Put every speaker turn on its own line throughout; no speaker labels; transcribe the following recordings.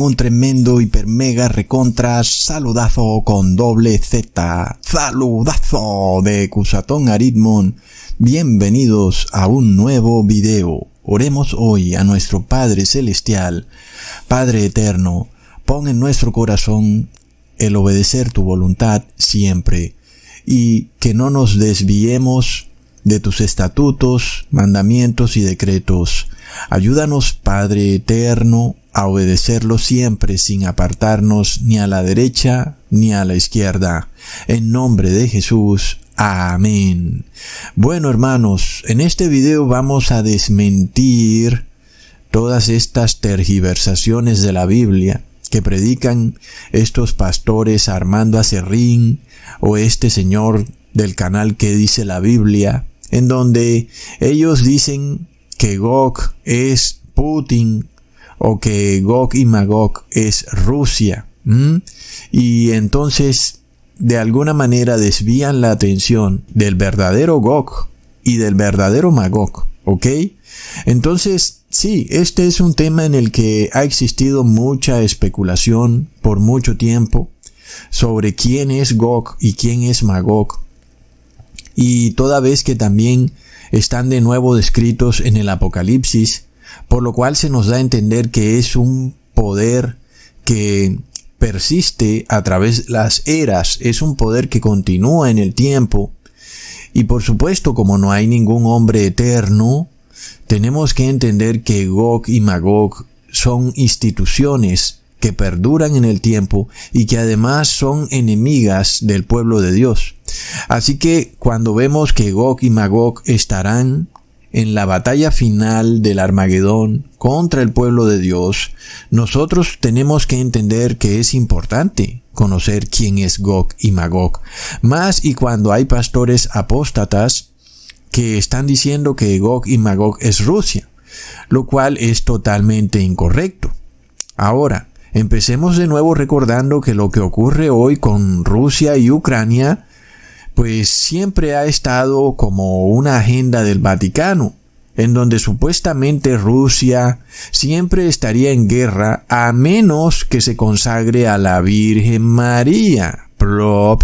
Un tremendo hiper mega recontra saludazo con doble Z. Saludazo de Cusatón Aritmon. Bienvenidos a un nuevo video. Oremos hoy a nuestro Padre Celestial. Padre Eterno, pon en nuestro corazón el obedecer tu voluntad siempre y que no nos desviemos de tus estatutos, mandamientos y decretos. Ayúdanos, Padre Eterno, a obedecerlo siempre sin apartarnos ni a la derecha ni a la izquierda. En nombre de Jesús. Amén. Bueno, hermanos, en este video vamos a desmentir todas estas tergiversaciones de la Biblia que predican estos pastores Armando Acerrín o este señor del canal que dice la Biblia, en donde ellos dicen que Gog es Putin o que Gog y Magog es Rusia. Y entonces de alguna manera desvían la atención del verdadero Gog y del verdadero Magog. ¿Ok? Entonces, sí, este es un tema en el que ha existido mucha especulación por mucho tiempo sobre quién es Gog y quién es Magog y toda vez que también están de nuevo descritos en el Apocalipsis, por lo cual se nos da a entender que es un poder que persiste a través de las eras, es un poder que continúa en el tiempo, y por supuesto como no hay ningún hombre eterno, tenemos que entender que Gog y Magog son instituciones que perduran en el tiempo y que además son enemigas del pueblo de Dios. Así que cuando vemos que Gog y Magog estarán en la batalla final del Armagedón contra el pueblo de Dios, nosotros tenemos que entender que es importante conocer quién es Gog y Magog. Más y cuando hay pastores apóstatas que están diciendo que Gog y Magog es Rusia, lo cual es totalmente incorrecto. Ahora, empecemos de nuevo recordando que lo que ocurre hoy con Rusia y Ucrania pues siempre ha estado como una agenda del Vaticano, en donde supuestamente Rusia siempre estaría en guerra a menos que se consagre a la Virgen María. Plop.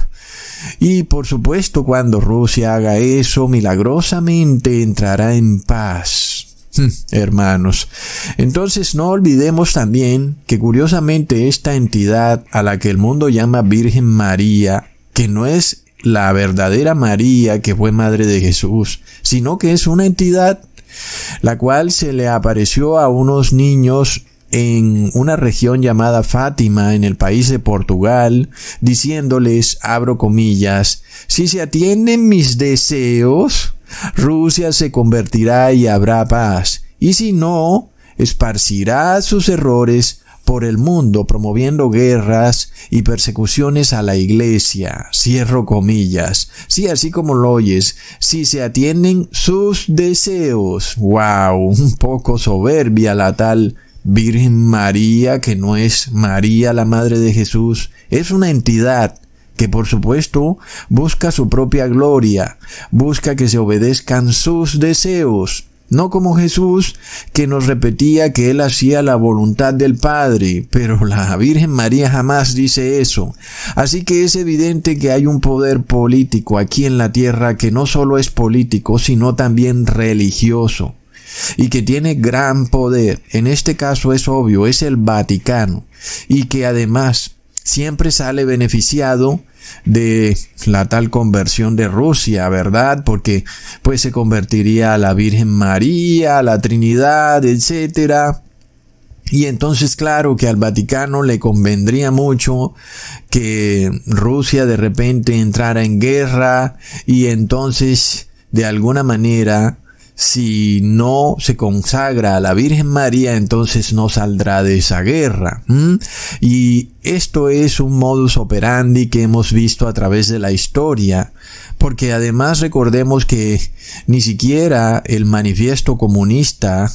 Y por supuesto cuando Rusia haga eso, milagrosamente entrará en paz. Hm, hermanos, entonces no olvidemos también que curiosamente esta entidad a la que el mundo llama Virgen María, que no es la verdadera María que fue madre de Jesús, sino que es una entidad la cual se le apareció a unos niños en una región llamada Fátima en el país de Portugal, diciéndoles, abro comillas, si se atienden mis deseos, Rusia se convertirá y habrá paz, y si no, esparcirá sus errores por el mundo promoviendo guerras y persecuciones a la iglesia. Cierro comillas. Sí, así como lo oyes, si se atienden sus deseos. Wow, un poco soberbia la tal Virgen María, que no es María la Madre de Jesús, es una entidad que por supuesto busca su propia gloria, busca que se obedezcan sus deseos. No como Jesús, que nos repetía que él hacía la voluntad del Padre, pero la Virgen María jamás dice eso. Así que es evidente que hay un poder político aquí en la tierra que no solo es político, sino también religioso y que tiene gran poder. En este caso es obvio, es el Vaticano y que además siempre sale beneficiado de la tal conversión de Rusia, ¿verdad? Porque pues se convertiría a la Virgen María, a la Trinidad, etcétera. Y entonces claro que al Vaticano le convendría mucho que Rusia de repente entrara en guerra y entonces de alguna manera si no se consagra a la Virgen María, entonces no saldrá de esa guerra. Y esto es un modus operandi que hemos visto a través de la historia, porque además recordemos que ni siquiera el manifiesto comunista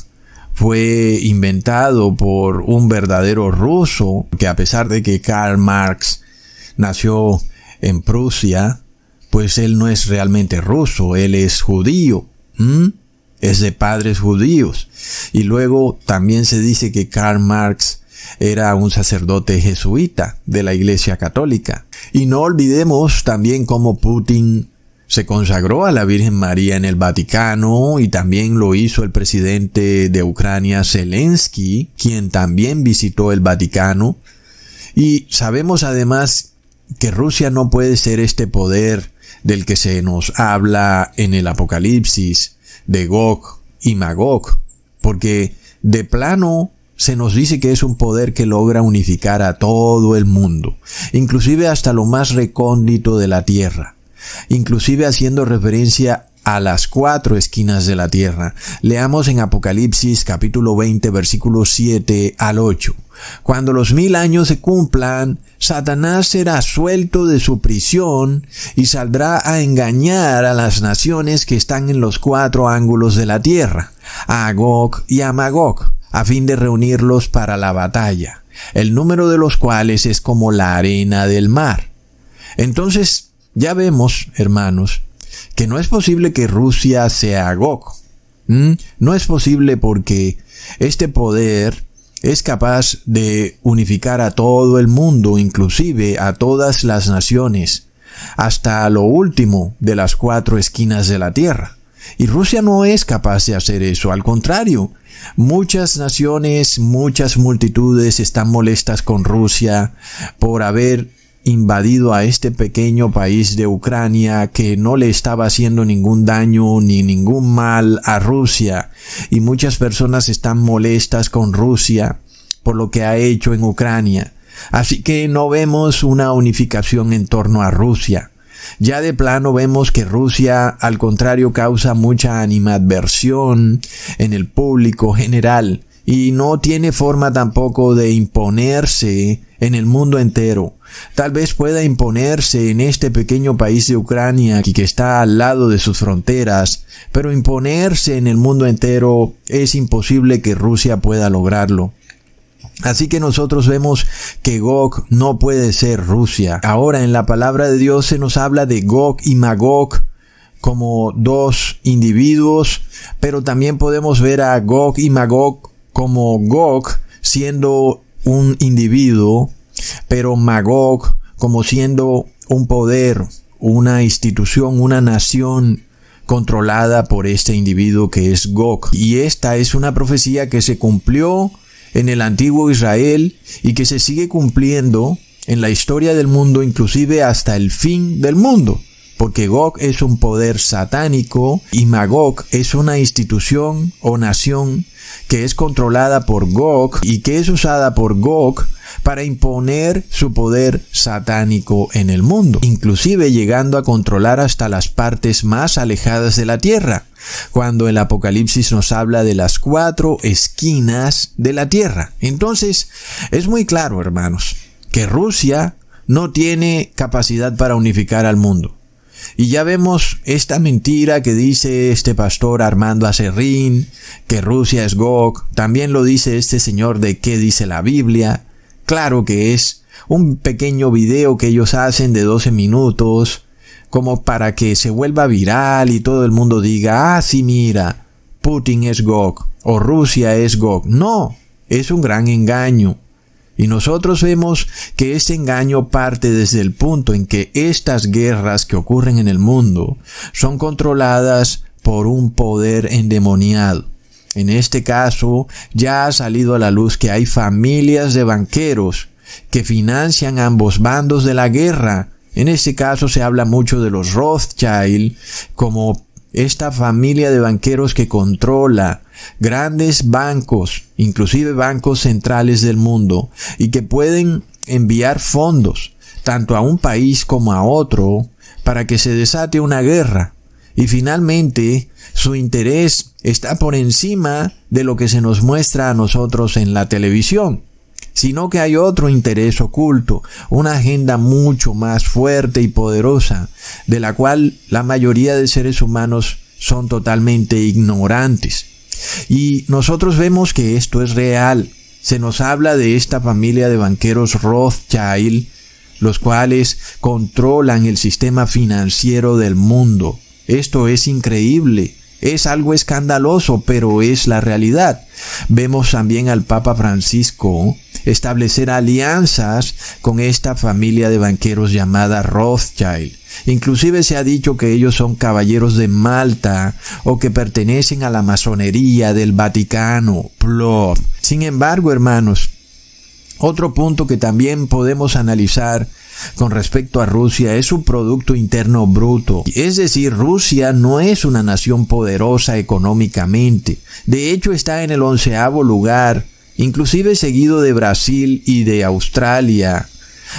fue inventado por un verdadero ruso, que a pesar de que Karl Marx nació en Prusia, pues él no es realmente ruso, él es judío. Es de padres judíos. Y luego también se dice que Karl Marx era un sacerdote jesuita de la Iglesia Católica. Y no olvidemos también cómo Putin se consagró a la Virgen María en el Vaticano y también lo hizo el presidente de Ucrania Zelensky, quien también visitó el Vaticano. Y sabemos además que Rusia no puede ser este poder del que se nos habla en el Apocalipsis, de Gog y Magog, porque de plano se nos dice que es un poder que logra unificar a todo el mundo, inclusive hasta lo más recóndito de la tierra, inclusive haciendo referencia a las cuatro esquinas de la tierra. Leamos en Apocalipsis capítulo 20 versículos 7 al 8. Cuando los mil años se cumplan, Satanás será suelto de su prisión y saldrá a engañar a las naciones que están en los cuatro ángulos de la tierra, a Gog y a Magog, a fin de reunirlos para la batalla, el número de los cuales es como la arena del mar. Entonces, ya vemos, hermanos, que no es posible que Rusia sea Gog. No es posible porque este poder es capaz de unificar a todo el mundo, inclusive a todas las naciones, hasta lo último de las cuatro esquinas de la tierra. Y Rusia no es capaz de hacer eso, al contrario, muchas naciones, muchas multitudes están molestas con Rusia por haber invadido a este pequeño país de Ucrania que no le estaba haciendo ningún daño ni ningún mal a Rusia y muchas personas están molestas con Rusia por lo que ha hecho en Ucrania. Así que no vemos una unificación en torno a Rusia. Ya de plano vemos que Rusia, al contrario, causa mucha animadversión en el público general y no tiene forma tampoco de imponerse en el mundo entero. Tal vez pueda imponerse en este pequeño país de Ucrania que está al lado de sus fronteras, pero imponerse en el mundo entero es imposible que Rusia pueda lograrlo. Así que nosotros vemos que Gog no puede ser Rusia. Ahora en la palabra de Dios se nos habla de Gog y Magog como dos individuos, pero también podemos ver a Gog y Magog como Gog siendo un individuo, pero Magog como siendo un poder, una institución, una nación controlada por este individuo que es Gog. Y esta es una profecía que se cumplió en el antiguo Israel y que se sigue cumpliendo en la historia del mundo inclusive hasta el fin del mundo. Porque Gog es un poder satánico y Magog es una institución o nación que es controlada por Gog y que es usada por Gog para imponer su poder satánico en el mundo, inclusive llegando a controlar hasta las partes más alejadas de la tierra, cuando el Apocalipsis nos habla de las cuatro esquinas de la tierra. Entonces, es muy claro, hermanos, que Rusia no tiene capacidad para unificar al mundo. Y ya vemos esta mentira que dice este pastor Armando Acerrín, que Rusia es Gog, también lo dice este señor de qué dice la Biblia. Claro que es un pequeño video que ellos hacen de 12 minutos, como para que se vuelva viral y todo el mundo diga, ah, sí, mira, Putin es Gog o Rusia es Gog. No, es un gran engaño. Y nosotros vemos que este engaño parte desde el punto en que estas guerras que ocurren en el mundo son controladas por un poder endemoniado. En este caso, ya ha salido a la luz que hay familias de banqueros que financian ambos bandos de la guerra. En este caso se habla mucho de los Rothschild como esta familia de banqueros que controla grandes bancos, inclusive bancos centrales del mundo, y que pueden enviar fondos tanto a un país como a otro para que se desate una guerra. Y finalmente, su interés está por encima de lo que se nos muestra a nosotros en la televisión, sino que hay otro interés oculto, una agenda mucho más fuerte y poderosa, de la cual la mayoría de seres humanos son totalmente ignorantes. Y nosotros vemos que esto es real. Se nos habla de esta familia de banqueros Rothschild, los cuales controlan el sistema financiero del mundo. Esto es increíble. Es algo escandaloso, pero es la realidad. Vemos también al Papa Francisco establecer alianzas con esta familia de banqueros llamada Rothschild. Inclusive se ha dicho que ellos son caballeros de Malta o que pertenecen a la masonería del Vaticano. Plop. Sin embargo, hermanos, otro punto que también podemos analizar con respecto a Rusia es su Producto Interno Bruto. Es decir, Rusia no es una nación poderosa económicamente. De hecho, está en el onceavo lugar, inclusive seguido de Brasil y de Australia.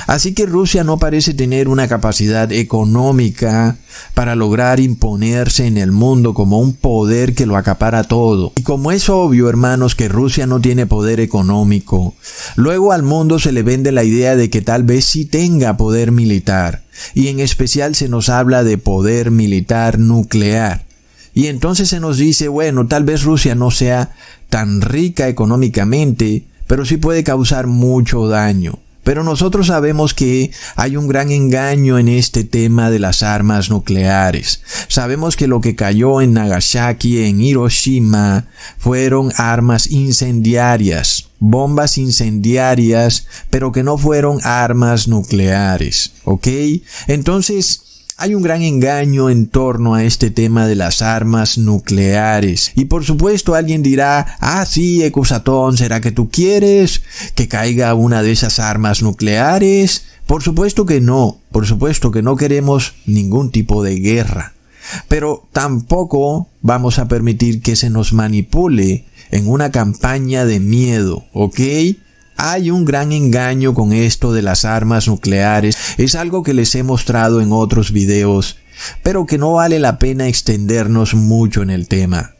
Así que Rusia no parece tener una capacidad económica para lograr imponerse en el mundo como un poder que lo acapara todo. Y como es obvio, hermanos, que Rusia no tiene poder económico, luego al mundo se le vende la idea de que tal vez sí tenga poder militar. Y en especial se nos habla de poder militar nuclear. Y entonces se nos dice, bueno, tal vez Rusia no sea tan rica económicamente, pero sí puede causar mucho daño. Pero nosotros sabemos que hay un gran engaño en este tema de las armas nucleares. Sabemos que lo que cayó en Nagasaki, en Hiroshima, fueron armas incendiarias, bombas incendiarias, pero que no fueron armas nucleares. ¿Ok? Entonces, hay un gran engaño en torno a este tema de las armas nucleares. Y por supuesto alguien dirá, ah sí, Ecusatón, ¿será que tú quieres que caiga una de esas armas nucleares? Por supuesto que no, por supuesto que no queremos ningún tipo de guerra. Pero tampoco vamos a permitir que se nos manipule en una campaña de miedo, ¿ok? Hay un gran engaño con esto de las armas nucleares. Es algo que les he mostrado en otros videos, pero que no vale la pena extendernos mucho en el tema.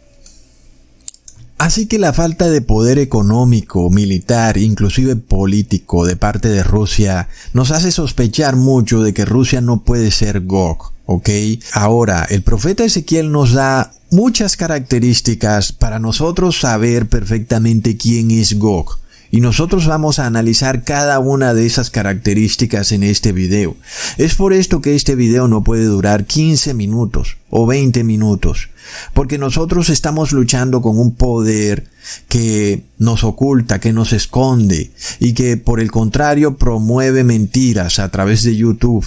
Así que la falta de poder económico, militar, inclusive político de parte de Rusia nos hace sospechar mucho de que Rusia no puede ser Gog, ¿ok? Ahora, el profeta Ezequiel nos da muchas características para nosotros saber perfectamente quién es Gog. Y nosotros vamos a analizar cada una de esas características en este video. Es por esto que este video no puede durar 15 minutos o 20 minutos. Porque nosotros estamos luchando con un poder que nos oculta, que nos esconde y que por el contrario promueve mentiras a través de YouTube.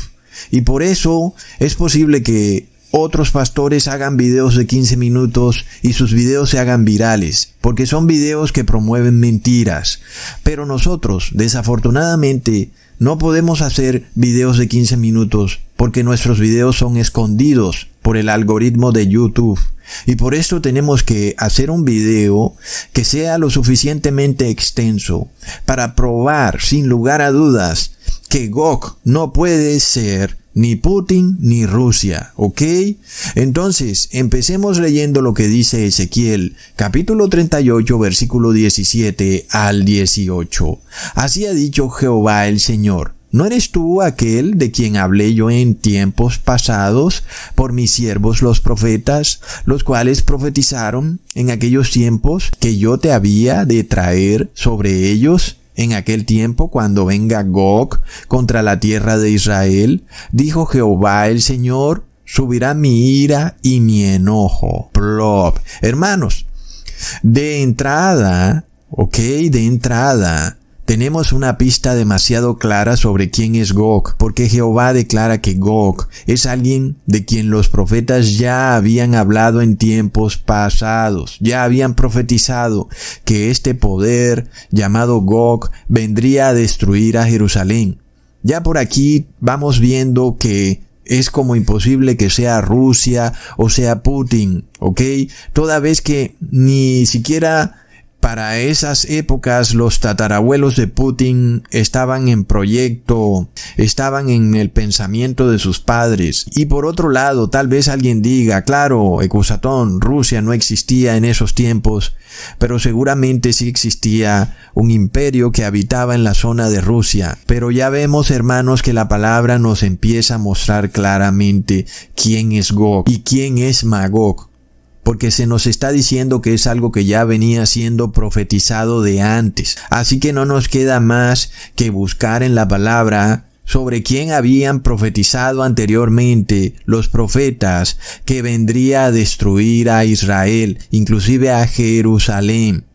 Y por eso es posible que otros pastores hagan videos de 15 minutos y sus videos se hagan virales, porque son videos que promueven mentiras. Pero nosotros, desafortunadamente, no podemos hacer videos de 15 minutos porque nuestros videos son escondidos por el algoritmo de YouTube. Y por esto tenemos que hacer un video que sea lo suficientemente extenso para probar sin lugar a dudas que GOG no puede ser ni Putin ni Rusia, ¿ok? Entonces, empecemos leyendo lo que dice Ezequiel, capítulo 38, versículo 17 al 18. Así ha dicho Jehová el Señor. ¿No eres tú aquel de quien hablé yo en tiempos pasados por mis siervos los profetas, los cuales profetizaron en aquellos tiempos que yo te había de traer sobre ellos en aquel tiempo, cuando venga Gog contra la tierra de Israel, dijo Jehová el Señor, subirá mi ira y mi enojo. Plop. Hermanos, de entrada, ok, de entrada, tenemos una pista demasiado clara sobre quién es Gog, porque Jehová declara que Gog es alguien de quien los profetas ya habían hablado en tiempos pasados, ya habían profetizado que este poder llamado Gog vendría a destruir a Jerusalén. Ya por aquí vamos viendo que es como imposible que sea Rusia o sea Putin, ¿ok? Toda vez que ni siquiera para esas épocas los tatarabuelos de Putin estaban en proyecto, estaban en el pensamiento de sus padres. Y por otro lado, tal vez alguien diga, claro, Ecusatón, Rusia no existía en esos tiempos, pero seguramente sí existía un imperio que habitaba en la zona de Rusia. Pero ya vemos, hermanos, que la palabra nos empieza a mostrar claramente quién es Gog y quién es Magog porque se nos está diciendo que es algo que ya venía siendo profetizado de antes. Así que no nos queda más que buscar en la palabra sobre quien habían profetizado anteriormente los profetas que vendría a destruir a Israel, inclusive a Jerusalén.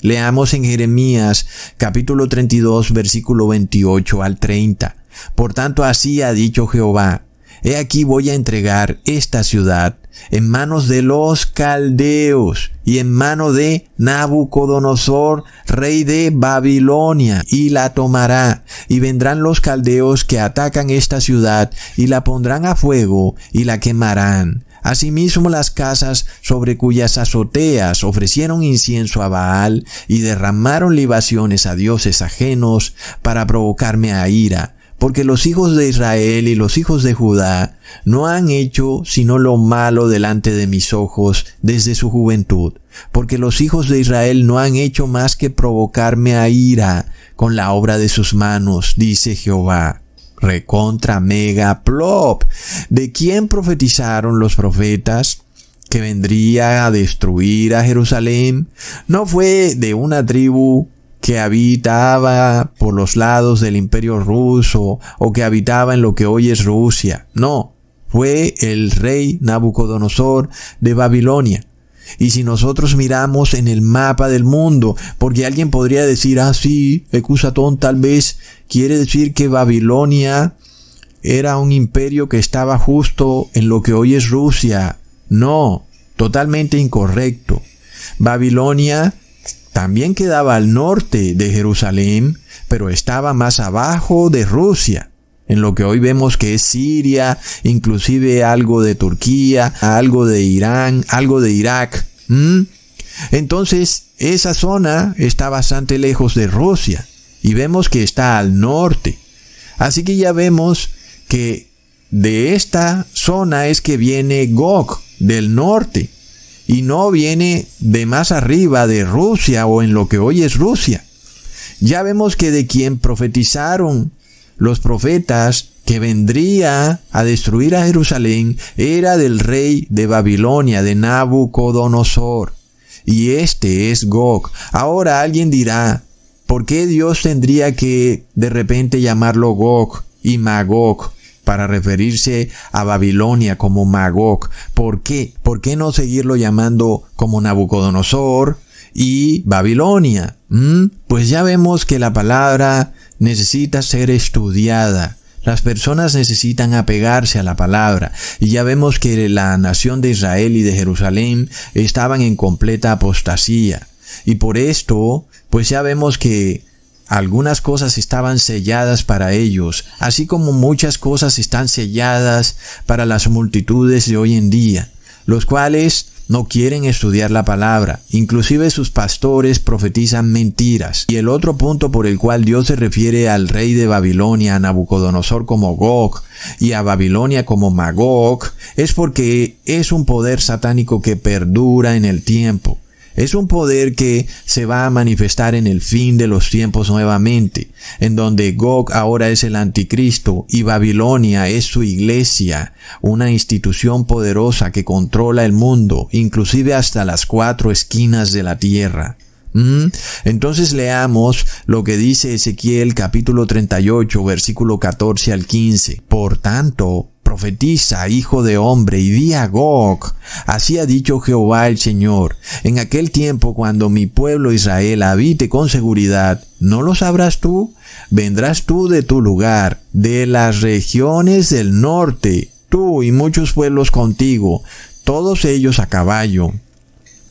Leamos en Jeremías capítulo 32 versículo 28 al 30. Por tanto así ha dicho Jehová, He aquí voy a entregar esta ciudad en manos de los caldeos y en mano de Nabucodonosor, rey de Babilonia, y la tomará. Y vendrán los caldeos que atacan esta ciudad y la pondrán a fuego y la quemarán. Asimismo las casas sobre cuyas azoteas ofrecieron incienso a Baal y derramaron libaciones a dioses ajenos para provocarme a ira porque los hijos de Israel y los hijos de Judá no han hecho sino lo malo delante de mis ojos desde su juventud, porque los hijos de Israel no han hecho más que provocarme a ira con la obra de sus manos, dice Jehová. Recontra mega plop. ¿De quién profetizaron los profetas? que vendría a destruir a Jerusalén, no fue de una tribu que habitaba por los lados del imperio ruso o que habitaba en lo que hoy es Rusia. No, fue el rey Nabucodonosor de Babilonia. Y si nosotros miramos en el mapa del mundo, porque alguien podría decir, ah, sí, Ecusatón tal vez quiere decir que Babilonia era un imperio que estaba justo en lo que hoy es Rusia. No, totalmente incorrecto. Babilonia también quedaba al norte de Jerusalén, pero estaba más abajo de Rusia, en lo que hoy vemos que es Siria, inclusive algo de Turquía, algo de Irán, algo de Irak. Entonces, esa zona está bastante lejos de Rusia y vemos que está al norte. Así que ya vemos que de esta zona es que viene Gog del norte y no viene de más arriba de Rusia o en lo que hoy es Rusia. Ya vemos que de quien profetizaron los profetas que vendría a destruir a Jerusalén era del rey de Babilonia, de Nabucodonosor. Y este es Gog. Ahora alguien dirá, ¿por qué Dios tendría que de repente llamarlo Gog y Magog? Para referirse a Babilonia como Magog. ¿Por qué? ¿Por qué no seguirlo llamando como Nabucodonosor y Babilonia? ¿Mm? Pues ya vemos que la palabra necesita ser estudiada. Las personas necesitan apegarse a la palabra y ya vemos que la nación de Israel y de Jerusalén estaban en completa apostasía. Y por esto, pues ya vemos que algunas cosas estaban selladas para ellos, así como muchas cosas están selladas para las multitudes de hoy en día, los cuales no quieren estudiar la palabra, inclusive sus pastores profetizan mentiras. Y el otro punto por el cual Dios se refiere al rey de Babilonia, a Nabucodonosor como Gog, y a Babilonia como Magog, es porque es un poder satánico que perdura en el tiempo. Es un poder que se va a manifestar en el fin de los tiempos nuevamente, en donde Gog ahora es el anticristo y Babilonia es su iglesia, una institución poderosa que controla el mundo, inclusive hasta las cuatro esquinas de la tierra. ¿Mm? Entonces leamos lo que dice Ezequiel capítulo 38 versículo 14 al 15. Por tanto, profetiza, hijo de hombre, y di a Gog, así ha dicho Jehová el Señor, en aquel tiempo cuando mi pueblo Israel habite con seguridad, ¿no lo sabrás tú? Vendrás tú de tu lugar, de las regiones del norte, tú y muchos pueblos contigo, todos ellos a caballo,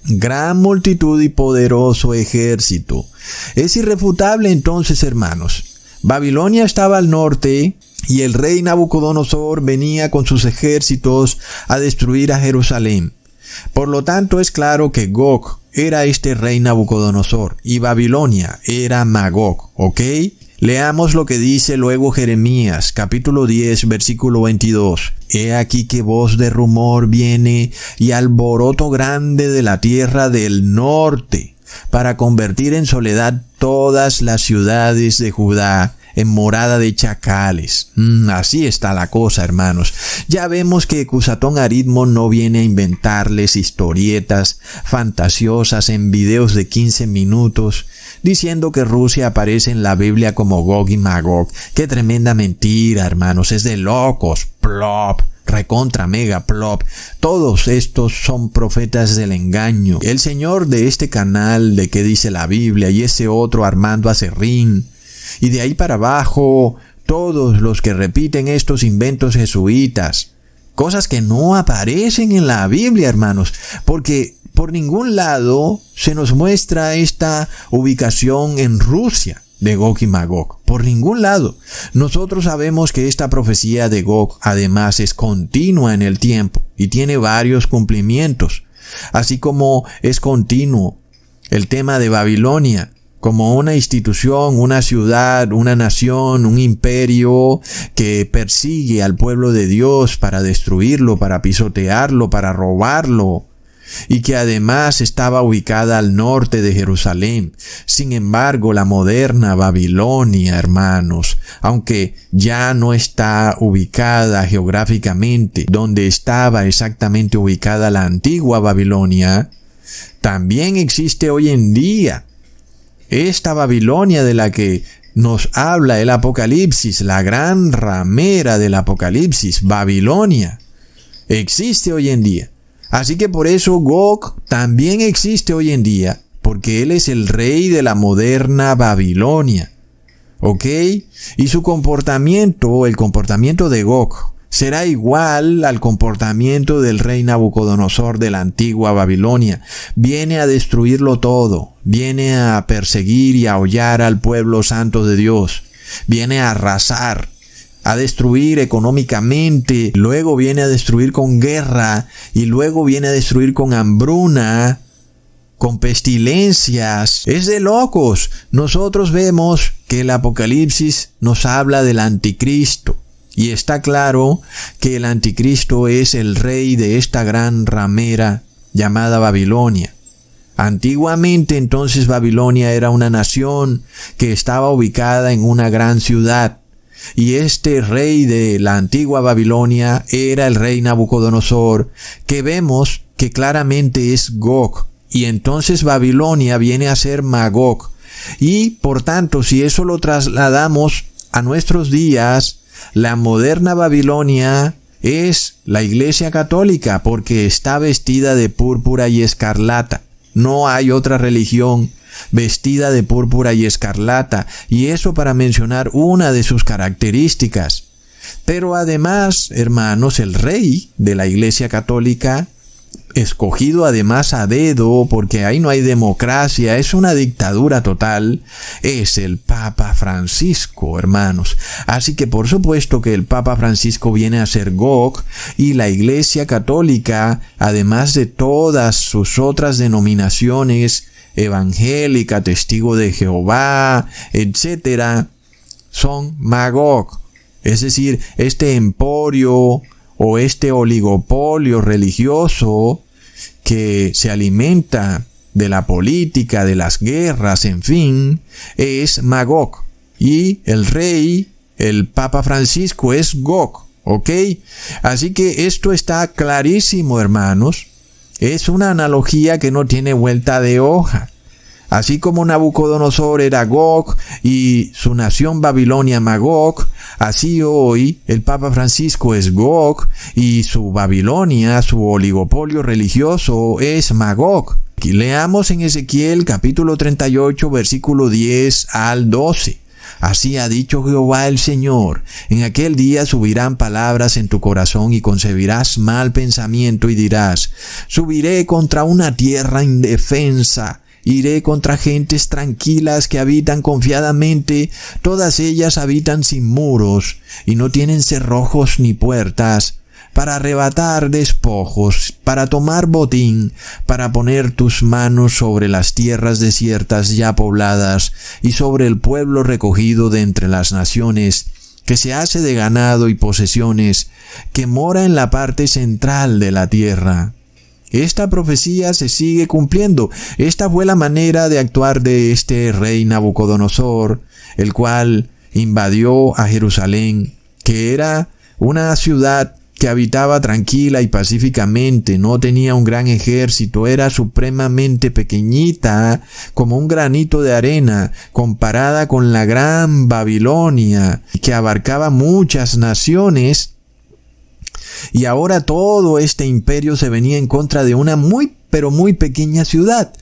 gran multitud y poderoso ejército. Es irrefutable entonces, hermanos. Babilonia estaba al norte, y el rey Nabucodonosor venía con sus ejércitos a destruir a Jerusalén. Por lo tanto es claro que Gog era este rey Nabucodonosor y Babilonia era Magog, ¿ok? Leamos lo que dice luego Jeremías capítulo 10 versículo 22. He aquí que voz de rumor viene y alboroto grande de la tierra del norte para convertir en soledad todas las ciudades de Judá en morada de chacales. Mm, así está la cosa, hermanos. Ya vemos que Cusatón Aritmo no viene a inventarles historietas fantasiosas en videos de 15 minutos diciendo que Rusia aparece en la Biblia como Gog y Magog. Qué tremenda mentira, hermanos, es de locos. Plop recontra mega plop. Todos estos son profetas del engaño. El señor de este canal de que dice la Biblia y ese otro Armando Acerrín. Y de ahí para abajo, todos los que repiten estos inventos jesuitas. Cosas que no aparecen en la Biblia, hermanos, porque por ningún lado se nos muestra esta ubicación en Rusia de Gog y Magog. Por ningún lado. Nosotros sabemos que esta profecía de Gog además es continua en el tiempo y tiene varios cumplimientos. Así como es continuo el tema de Babilonia como una institución, una ciudad, una nación, un imperio que persigue al pueblo de Dios para destruirlo, para pisotearlo, para robarlo, y que además estaba ubicada al norte de Jerusalén. Sin embargo, la moderna Babilonia, hermanos, aunque ya no está ubicada geográficamente donde estaba exactamente ubicada la antigua Babilonia, también existe hoy en día. Esta Babilonia de la que nos habla el Apocalipsis, la gran ramera del Apocalipsis, Babilonia, existe hoy en día. Así que por eso Gog también existe hoy en día, porque él es el rey de la moderna Babilonia. ¿Ok? Y su comportamiento, el comportamiento de Gog, será igual al comportamiento del rey Nabucodonosor de la antigua Babilonia. Viene a destruirlo todo, viene a perseguir y a hollar al pueblo santo de Dios, viene a arrasar, a destruir económicamente, luego viene a destruir con guerra y luego viene a destruir con hambruna, con pestilencias. Es de locos. Nosotros vemos que el Apocalipsis nos habla del anticristo. Y está claro que el anticristo es el rey de esta gran ramera llamada Babilonia. Antiguamente entonces Babilonia era una nación que estaba ubicada en una gran ciudad y este rey de la antigua Babilonia era el rey Nabucodonosor, que vemos que claramente es Gog. Y entonces Babilonia viene a ser Magog. Y por tanto, si eso lo trasladamos a nuestros días, la moderna Babilonia es la Iglesia Católica porque está vestida de púrpura y escarlata. No hay otra religión vestida de púrpura y escarlata, y eso para mencionar una de sus características. Pero además, hermanos, el rey de la Iglesia Católica, escogido además a dedo, porque ahí no hay democracia, es una dictadura total, es el Papa Francisco, hermanos. Así que por supuesto que el Papa Francisco viene a ser Gog y la Iglesia Católica, además de todas sus otras denominaciones, evangélica, testigo de Jehová, etcétera, son Magog, es decir, este emporio o este oligopolio religioso que se alimenta de la política, de las guerras, en fin, es Magog. Y el rey, el Papa Francisco, es Gog. ¿Ok? Así que esto está clarísimo, hermanos. Es una analogía que no tiene vuelta de hoja. Así como Nabucodonosor era Gog y su nación Babilonia Magog, así hoy el Papa Francisco es Gog y su Babilonia, su oligopolio religioso es Magog. leamos en Ezequiel capítulo 38 versículo 10 al 12. Así ha dicho Jehová el Señor. En aquel día subirán palabras en tu corazón y concebirás mal pensamiento y dirás, subiré contra una tierra indefensa. Iré contra gentes tranquilas que habitan confiadamente, todas ellas habitan sin muros, y no tienen cerrojos ni puertas, para arrebatar despojos, para tomar botín, para poner tus manos sobre las tierras desiertas ya pobladas y sobre el pueblo recogido de entre las naciones, que se hace de ganado y posesiones, que mora en la parte central de la tierra. Esta profecía se sigue cumpliendo. Esta fue la manera de actuar de este rey Nabucodonosor, el cual invadió a Jerusalén, que era una ciudad que habitaba tranquila y pacíficamente, no tenía un gran ejército, era supremamente pequeñita, como un granito de arena, comparada con la gran Babilonia, que abarcaba muchas naciones, y ahora todo este imperio se venía en contra de una muy pero muy pequeña ciudad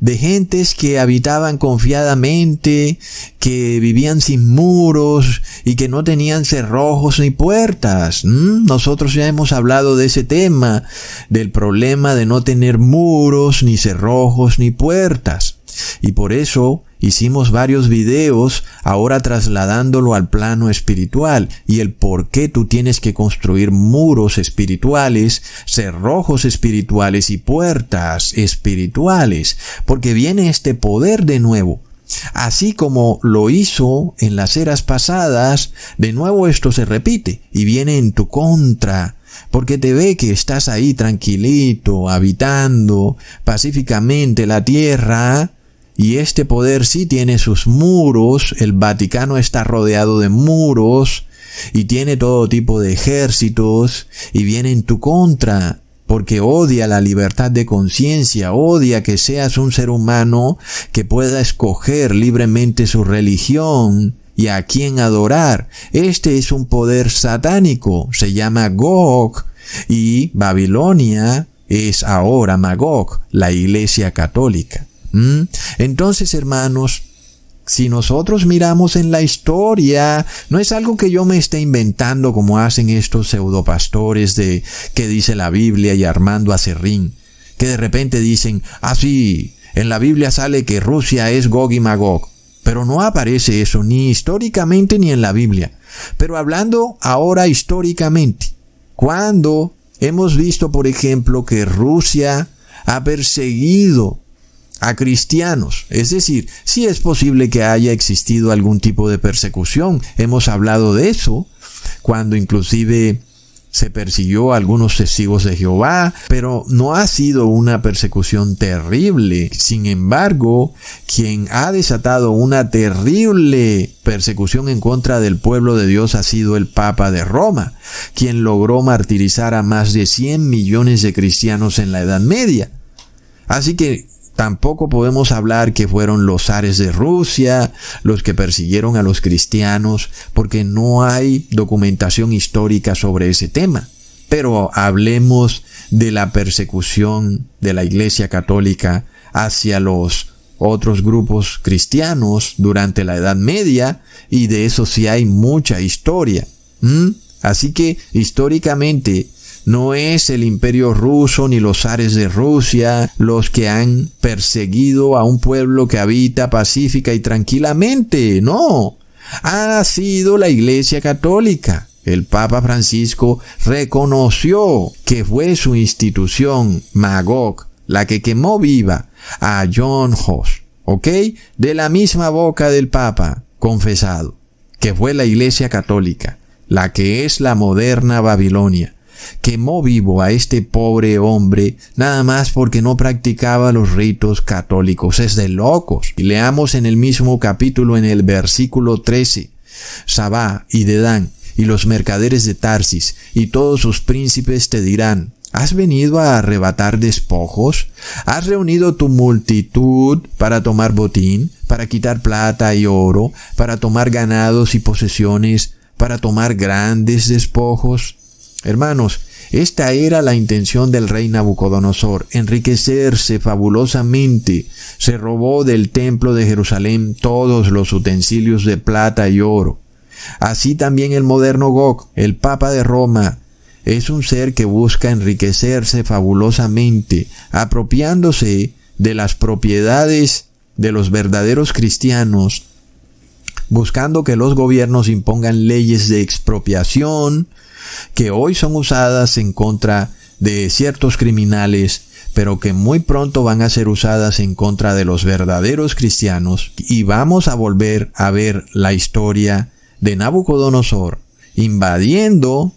de gentes que habitaban confiadamente, que vivían sin muros y que no tenían cerrojos ni puertas. ¿Mm? Nosotros ya hemos hablado de ese tema, del problema de no tener muros, ni cerrojos, ni puertas. Y por eso hicimos varios videos ahora trasladándolo al plano espiritual y el por qué tú tienes que construir muros espirituales, cerrojos espirituales y puertas espirituales, porque viene este poder de nuevo. Así como lo hizo en las eras pasadas, de nuevo esto se repite y viene en tu contra porque te ve que estás ahí tranquilito, habitando pacíficamente la tierra, y este poder sí tiene sus muros, el Vaticano está rodeado de muros y tiene todo tipo de ejércitos y viene en tu contra porque odia la libertad de conciencia, odia que seas un ser humano que pueda escoger libremente su religión y a quién adorar. Este es un poder satánico, se llama Gog y Babilonia es ahora Magog, la iglesia católica. ¿Mm? Entonces, hermanos, si nosotros miramos en la historia, no es algo que yo me esté inventando como hacen estos pseudopastores de que dice la Biblia y Armando Acerrín, que de repente dicen, ah sí, en la Biblia sale que Rusia es Gog y Magog, pero no aparece eso ni históricamente ni en la Biblia. Pero hablando ahora históricamente, cuando hemos visto, por ejemplo, que Rusia ha perseguido a cristianos. Es decir, si es posible que haya existido algún tipo de persecución. Hemos hablado de eso cuando inclusive se persiguió a algunos testigos de Jehová, pero no ha sido una persecución terrible. Sin embargo, quien ha desatado una terrible persecución en contra del pueblo de Dios ha sido el Papa de Roma, quien logró martirizar a más de 100 millones de cristianos en la Edad Media. Así que Tampoco podemos hablar que fueron los zares de Rusia los que persiguieron a los cristianos, porque no hay documentación histórica sobre ese tema. Pero hablemos de la persecución de la Iglesia Católica hacia los otros grupos cristianos durante la Edad Media, y de eso sí hay mucha historia. Así que históricamente no es el imperio ruso ni los zares de Rusia los que han perseguido a un pueblo que habita pacífica y tranquilamente, no. Ha sido la Iglesia Católica. El Papa Francisco reconoció que fue su institución, Magog, la que quemó viva a John Hus, ¿ok? De la misma boca del Papa, confesado, que fue la Iglesia Católica, la que es la moderna Babilonia quemó vivo a este pobre hombre nada más porque no practicaba los ritos católicos. Es de locos. Y leamos en el mismo capítulo en el versículo 13. Sabá y Dedán y los mercaderes de Tarsis y todos sus príncipes te dirán, ¿Has venido a arrebatar despojos? ¿Has reunido tu multitud para tomar botín, para quitar plata y oro, para tomar ganados y posesiones, para tomar grandes despojos? Hermanos, esta era la intención del rey Nabucodonosor, enriquecerse fabulosamente. Se robó del templo de Jerusalén todos los utensilios de plata y oro. Así también el moderno Gog, el Papa de Roma, es un ser que busca enriquecerse fabulosamente, apropiándose de las propiedades de los verdaderos cristianos, buscando que los gobiernos impongan leyes de expropiación, que hoy son usadas en contra de ciertos criminales, pero que muy pronto van a ser usadas en contra de los verdaderos cristianos, y vamos a volver a ver la historia de Nabucodonosor invadiendo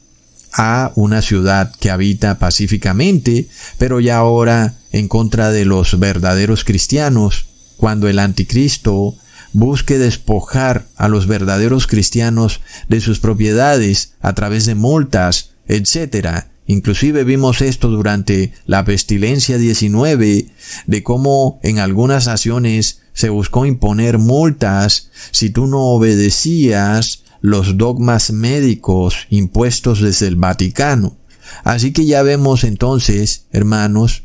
a una ciudad que habita pacíficamente, pero ya ahora en contra de los verdaderos cristianos, cuando el anticristo busque despojar a los verdaderos cristianos de sus propiedades a través de multas, etc. Inclusive vimos esto durante la pestilencia 19, de cómo en algunas naciones se buscó imponer multas si tú no obedecías los dogmas médicos impuestos desde el Vaticano. Así que ya vemos entonces, hermanos,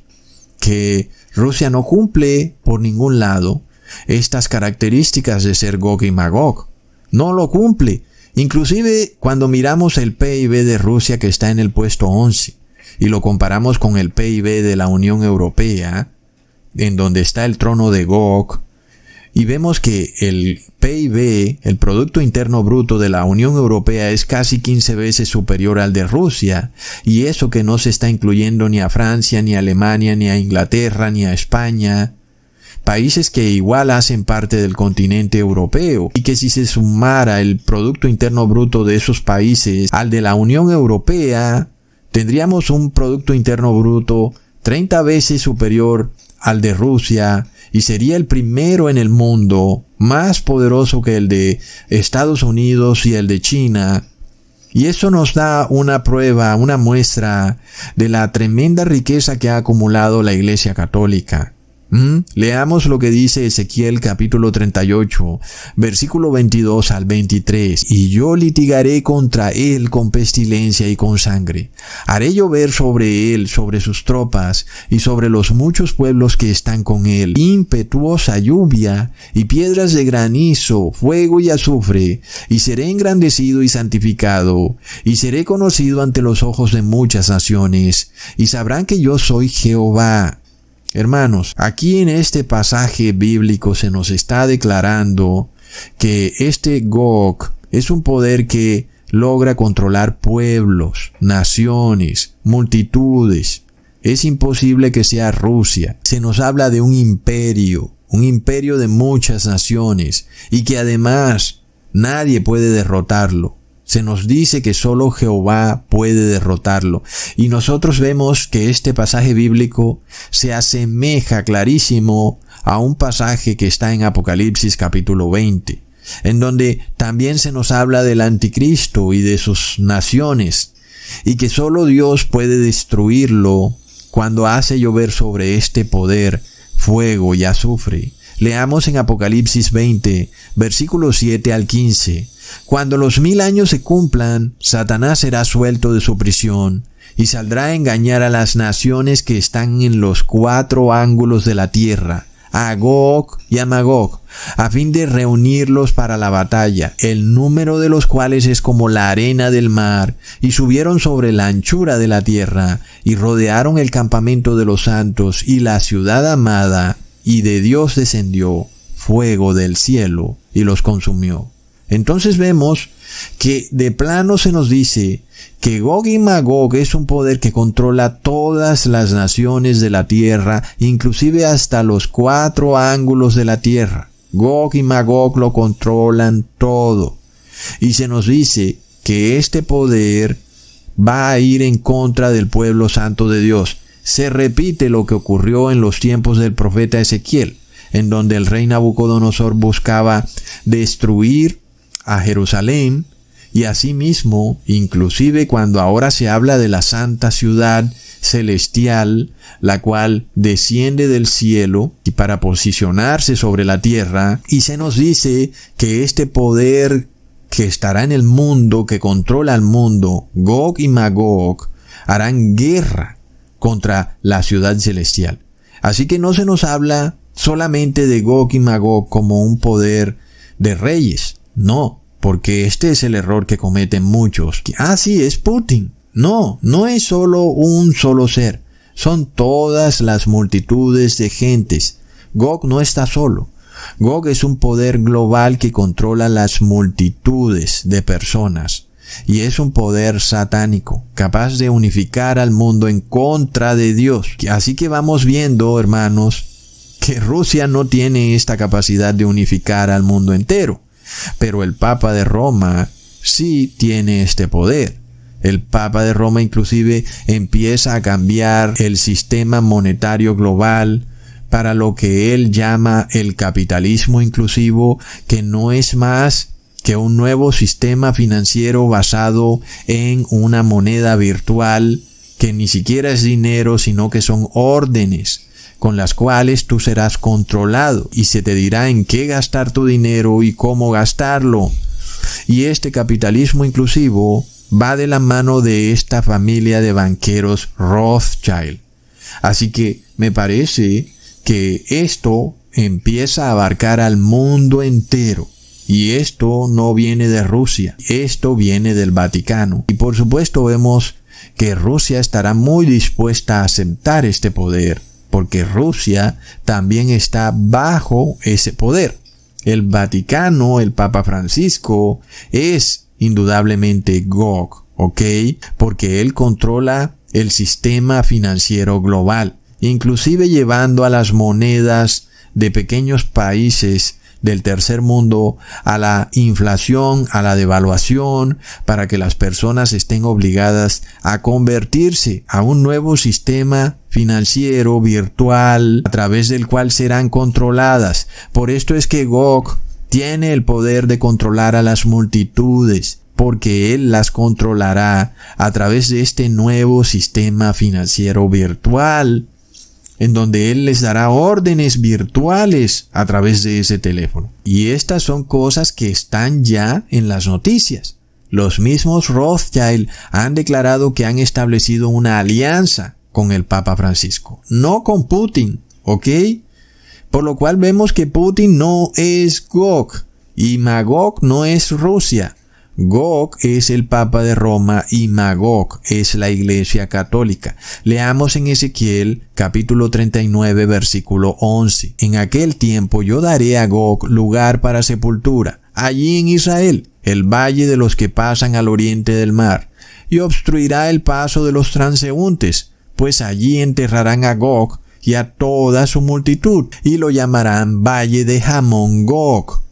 que Rusia no cumple por ningún lado estas características de ser Gog y Magog. No lo cumple. Inclusive cuando miramos el PIB de Rusia que está en el puesto 11 y lo comparamos con el PIB de la Unión Europea, en donde está el trono de Gog, y vemos que el PIB, el Producto Interno Bruto de la Unión Europea es casi 15 veces superior al de Rusia, y eso que no se está incluyendo ni a Francia, ni a Alemania, ni a Inglaterra, ni a España, países que igual hacen parte del continente europeo, y que si se sumara el Producto Interno Bruto de esos países al de la Unión Europea, tendríamos un Producto Interno Bruto 30 veces superior al de Rusia, y sería el primero en el mundo, más poderoso que el de Estados Unidos y el de China. Y eso nos da una prueba, una muestra de la tremenda riqueza que ha acumulado la Iglesia Católica. ¿Mm? Leamos lo que dice Ezequiel capítulo 38, versículo 22 al 23. Y yo litigaré contra él con pestilencia y con sangre. Haré llover sobre él, sobre sus tropas y sobre los muchos pueblos que están con él, impetuosa lluvia y piedras de granizo, fuego y azufre. Y seré engrandecido y santificado, y seré conocido ante los ojos de muchas naciones, y sabrán que yo soy Jehová Hermanos, aquí en este pasaje bíblico se nos está declarando que este Gog es un poder que logra controlar pueblos, naciones, multitudes. Es imposible que sea Rusia. Se nos habla de un imperio, un imperio de muchas naciones, y que además nadie puede derrotarlo. Se nos dice que solo Jehová puede derrotarlo. Y nosotros vemos que este pasaje bíblico se asemeja clarísimo a un pasaje que está en Apocalipsis capítulo 20, en donde también se nos habla del anticristo y de sus naciones, y que solo Dios puede destruirlo cuando hace llover sobre este poder fuego y azufre. Leamos en Apocalipsis 20, versículos 7 al 15. Cuando los mil años se cumplan, Satanás será suelto de su prisión y saldrá a engañar a las naciones que están en los cuatro ángulos de la tierra, a Gog y a Magog, a fin de reunirlos para la batalla, el número de los cuales es como la arena del mar, y subieron sobre la anchura de la tierra, y rodearon el campamento de los santos y la ciudad amada, y de Dios descendió fuego del cielo y los consumió. Entonces vemos que de plano se nos dice que Gog y Magog es un poder que controla todas las naciones de la tierra, inclusive hasta los cuatro ángulos de la tierra. Gog y Magog lo controlan todo. Y se nos dice que este poder va a ir en contra del pueblo santo de Dios. Se repite lo que ocurrió en los tiempos del profeta Ezequiel, en donde el rey Nabucodonosor buscaba destruir a Jerusalén y asimismo, inclusive cuando ahora se habla de la santa ciudad celestial, la cual desciende del cielo y para posicionarse sobre la tierra, y se nos dice que este poder que estará en el mundo, que controla el mundo, Gog y Magog, harán guerra contra la ciudad celestial. Así que no se nos habla solamente de Gog y Magog como un poder de reyes, no, porque este es el error que cometen muchos. Ah, sí, es Putin. No, no es solo un solo ser, son todas las multitudes de gentes. Gog no está solo. Gog es un poder global que controla las multitudes de personas y es un poder satánico, capaz de unificar al mundo en contra de Dios. Así que vamos viendo, hermanos, que Rusia no tiene esta capacidad de unificar al mundo entero. Pero el Papa de Roma sí tiene este poder. El Papa de Roma inclusive empieza a cambiar el sistema monetario global para lo que él llama el capitalismo inclusivo, que no es más que un nuevo sistema financiero basado en una moneda virtual que ni siquiera es dinero, sino que son órdenes con las cuales tú serás controlado y se te dirá en qué gastar tu dinero y cómo gastarlo. Y este capitalismo inclusivo va de la mano de esta familia de banqueros Rothschild. Así que me parece que esto empieza a abarcar al mundo entero. Y esto no viene de Rusia, esto viene del Vaticano. Y por supuesto vemos que Rusia estará muy dispuesta a aceptar este poder, porque Rusia también está bajo ese poder. El Vaticano, el Papa Francisco, es indudablemente Gog, ¿ok? Porque él controla el sistema financiero global, inclusive llevando a las monedas de pequeños países del tercer mundo a la inflación, a la devaluación, para que las personas estén obligadas a convertirse a un nuevo sistema financiero virtual a través del cual serán controladas. Por esto es que Gog tiene el poder de controlar a las multitudes porque Él las controlará a través de este nuevo sistema financiero virtual en donde Él les dará órdenes virtuales a través de ese teléfono. Y estas son cosas que están ya en las noticias. Los mismos Rothschild han declarado que han establecido una alianza con el Papa Francisco, no con Putin, ¿ok? Por lo cual vemos que Putin no es Gog y Magog no es Rusia. Gog es el Papa de Roma y Magog es la Iglesia Católica. Leamos en Ezequiel capítulo 39 versículo 11. En aquel tiempo yo daré a Gog lugar para sepultura, allí en Israel, el valle de los que pasan al oriente del mar, y obstruirá el paso de los transeúntes, pues allí enterrarán a Gog y a toda su multitud, y lo llamarán valle de Hamon Gog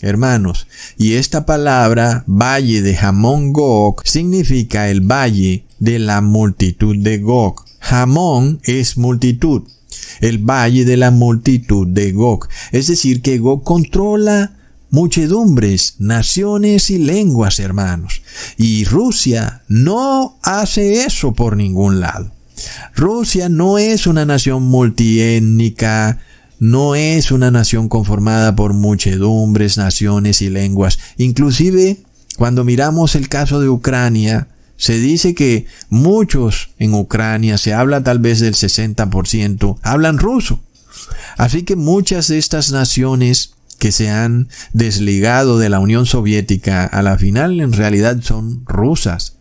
hermanos. Y esta palabra, valle de Jamón Gog, significa el valle de la multitud de Gog. Jamón es multitud. El valle de la multitud de Gog. Es decir, que Gog controla muchedumbres, naciones y lenguas, hermanos. Y Rusia no hace eso por ningún lado. Rusia no es una nación multiétnica, no es una nación conformada por muchedumbres, naciones y lenguas. Inclusive, cuando miramos el caso de Ucrania, se dice que muchos en Ucrania, se habla tal vez del 60%, hablan ruso. Así que muchas de estas naciones que se han desligado de la Unión Soviética, a la final en realidad son rusas.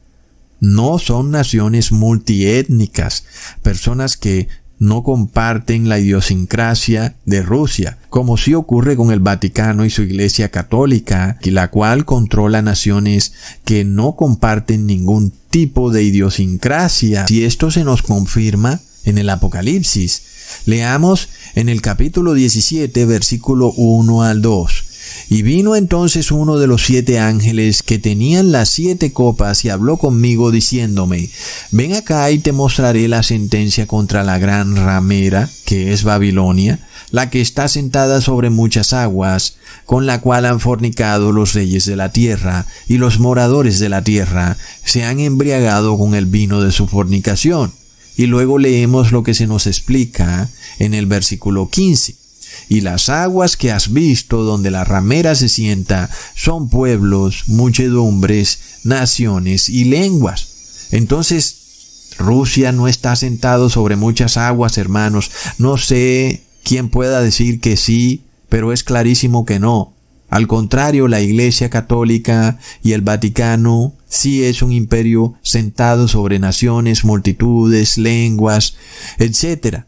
No son naciones multiétnicas, personas que no comparten la idiosincrasia de Rusia, como sí ocurre con el Vaticano y su Iglesia Católica, la cual controla naciones que no comparten ningún tipo de idiosincrasia. Si esto se nos confirma en el Apocalipsis, leamos en el capítulo 17, versículo 1 al 2. Y vino entonces uno de los siete ángeles que tenían las siete copas y habló conmigo diciéndome, ven acá y te mostraré la sentencia contra la gran ramera, que es Babilonia, la que está sentada sobre muchas aguas, con la cual han fornicado los reyes de la tierra, y los moradores de la tierra se han embriagado con el vino de su fornicación. Y luego leemos lo que se nos explica en el versículo 15 y las aguas que has visto donde la ramera se sienta son pueblos, muchedumbres, naciones y lenguas. Entonces, Rusia no está sentado sobre muchas aguas, hermanos. No sé quién pueda decir que sí, pero es clarísimo que no. Al contrario, la Iglesia Católica y el Vaticano sí es un imperio sentado sobre naciones, multitudes, lenguas, etc.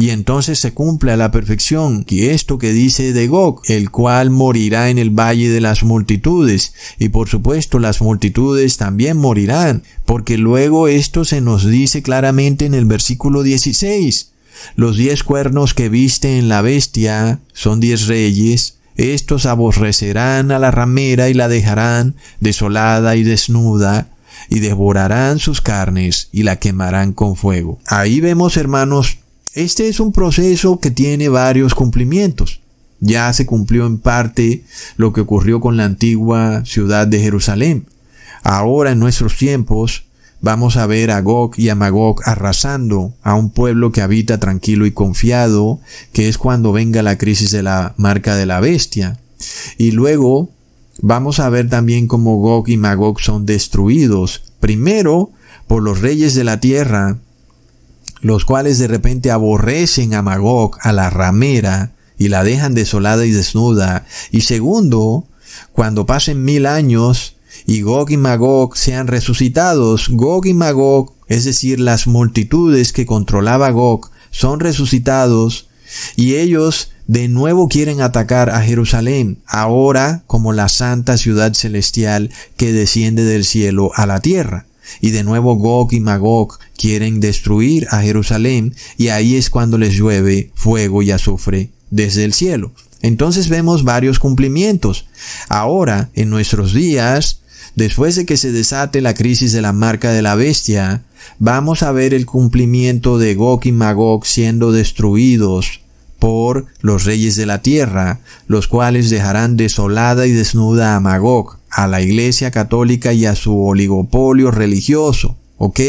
Y entonces se cumple a la perfección y esto que dice de Gog, el cual morirá en el valle de las multitudes. Y por supuesto las multitudes también morirán, porque luego esto se nos dice claramente en el versículo 16. Los diez cuernos que viste en la bestia son diez reyes, estos aborrecerán a la ramera y la dejarán desolada y desnuda, y devorarán sus carnes y la quemarán con fuego. Ahí vemos, hermanos, Este es un proceso que tiene varios cumplimientos. Ya se cumplió en parte lo que ocurrió con la antigua ciudad de Jerusalén. Ahora en nuestros tiempos vamos a ver a Gog y a Magog arrasando a un pueblo que habita tranquilo y confiado, que es cuando venga la crisis de la marca de la bestia. Y luego vamos a ver también cómo Gog y Magog son destruidos, primero por los reyes de la tierra, los cuales de repente aborrecen a Magog, a la ramera, y la dejan desolada y desnuda. Y segundo, cuando pasen mil años y Gog y Magog sean resucitados, Gog y Magog, es decir, las multitudes que controlaba Gog, son resucitados y ellos de nuevo quieren atacar a Jerusalén, ahora como la santa ciudad celestial que desciende del cielo a la tierra. Y de nuevo Gog y Magog quieren destruir a Jerusalén y ahí es cuando les llueve fuego y azufre desde el cielo. Entonces vemos varios cumplimientos. Ahora, en nuestros días, después de que se desate la crisis de la marca de la bestia, vamos a ver el cumplimiento de Gog y Magog siendo destruidos por los reyes de la tierra, los cuales dejarán desolada y desnuda a Magog, a la Iglesia católica y a su oligopolio religioso. ¿Ok?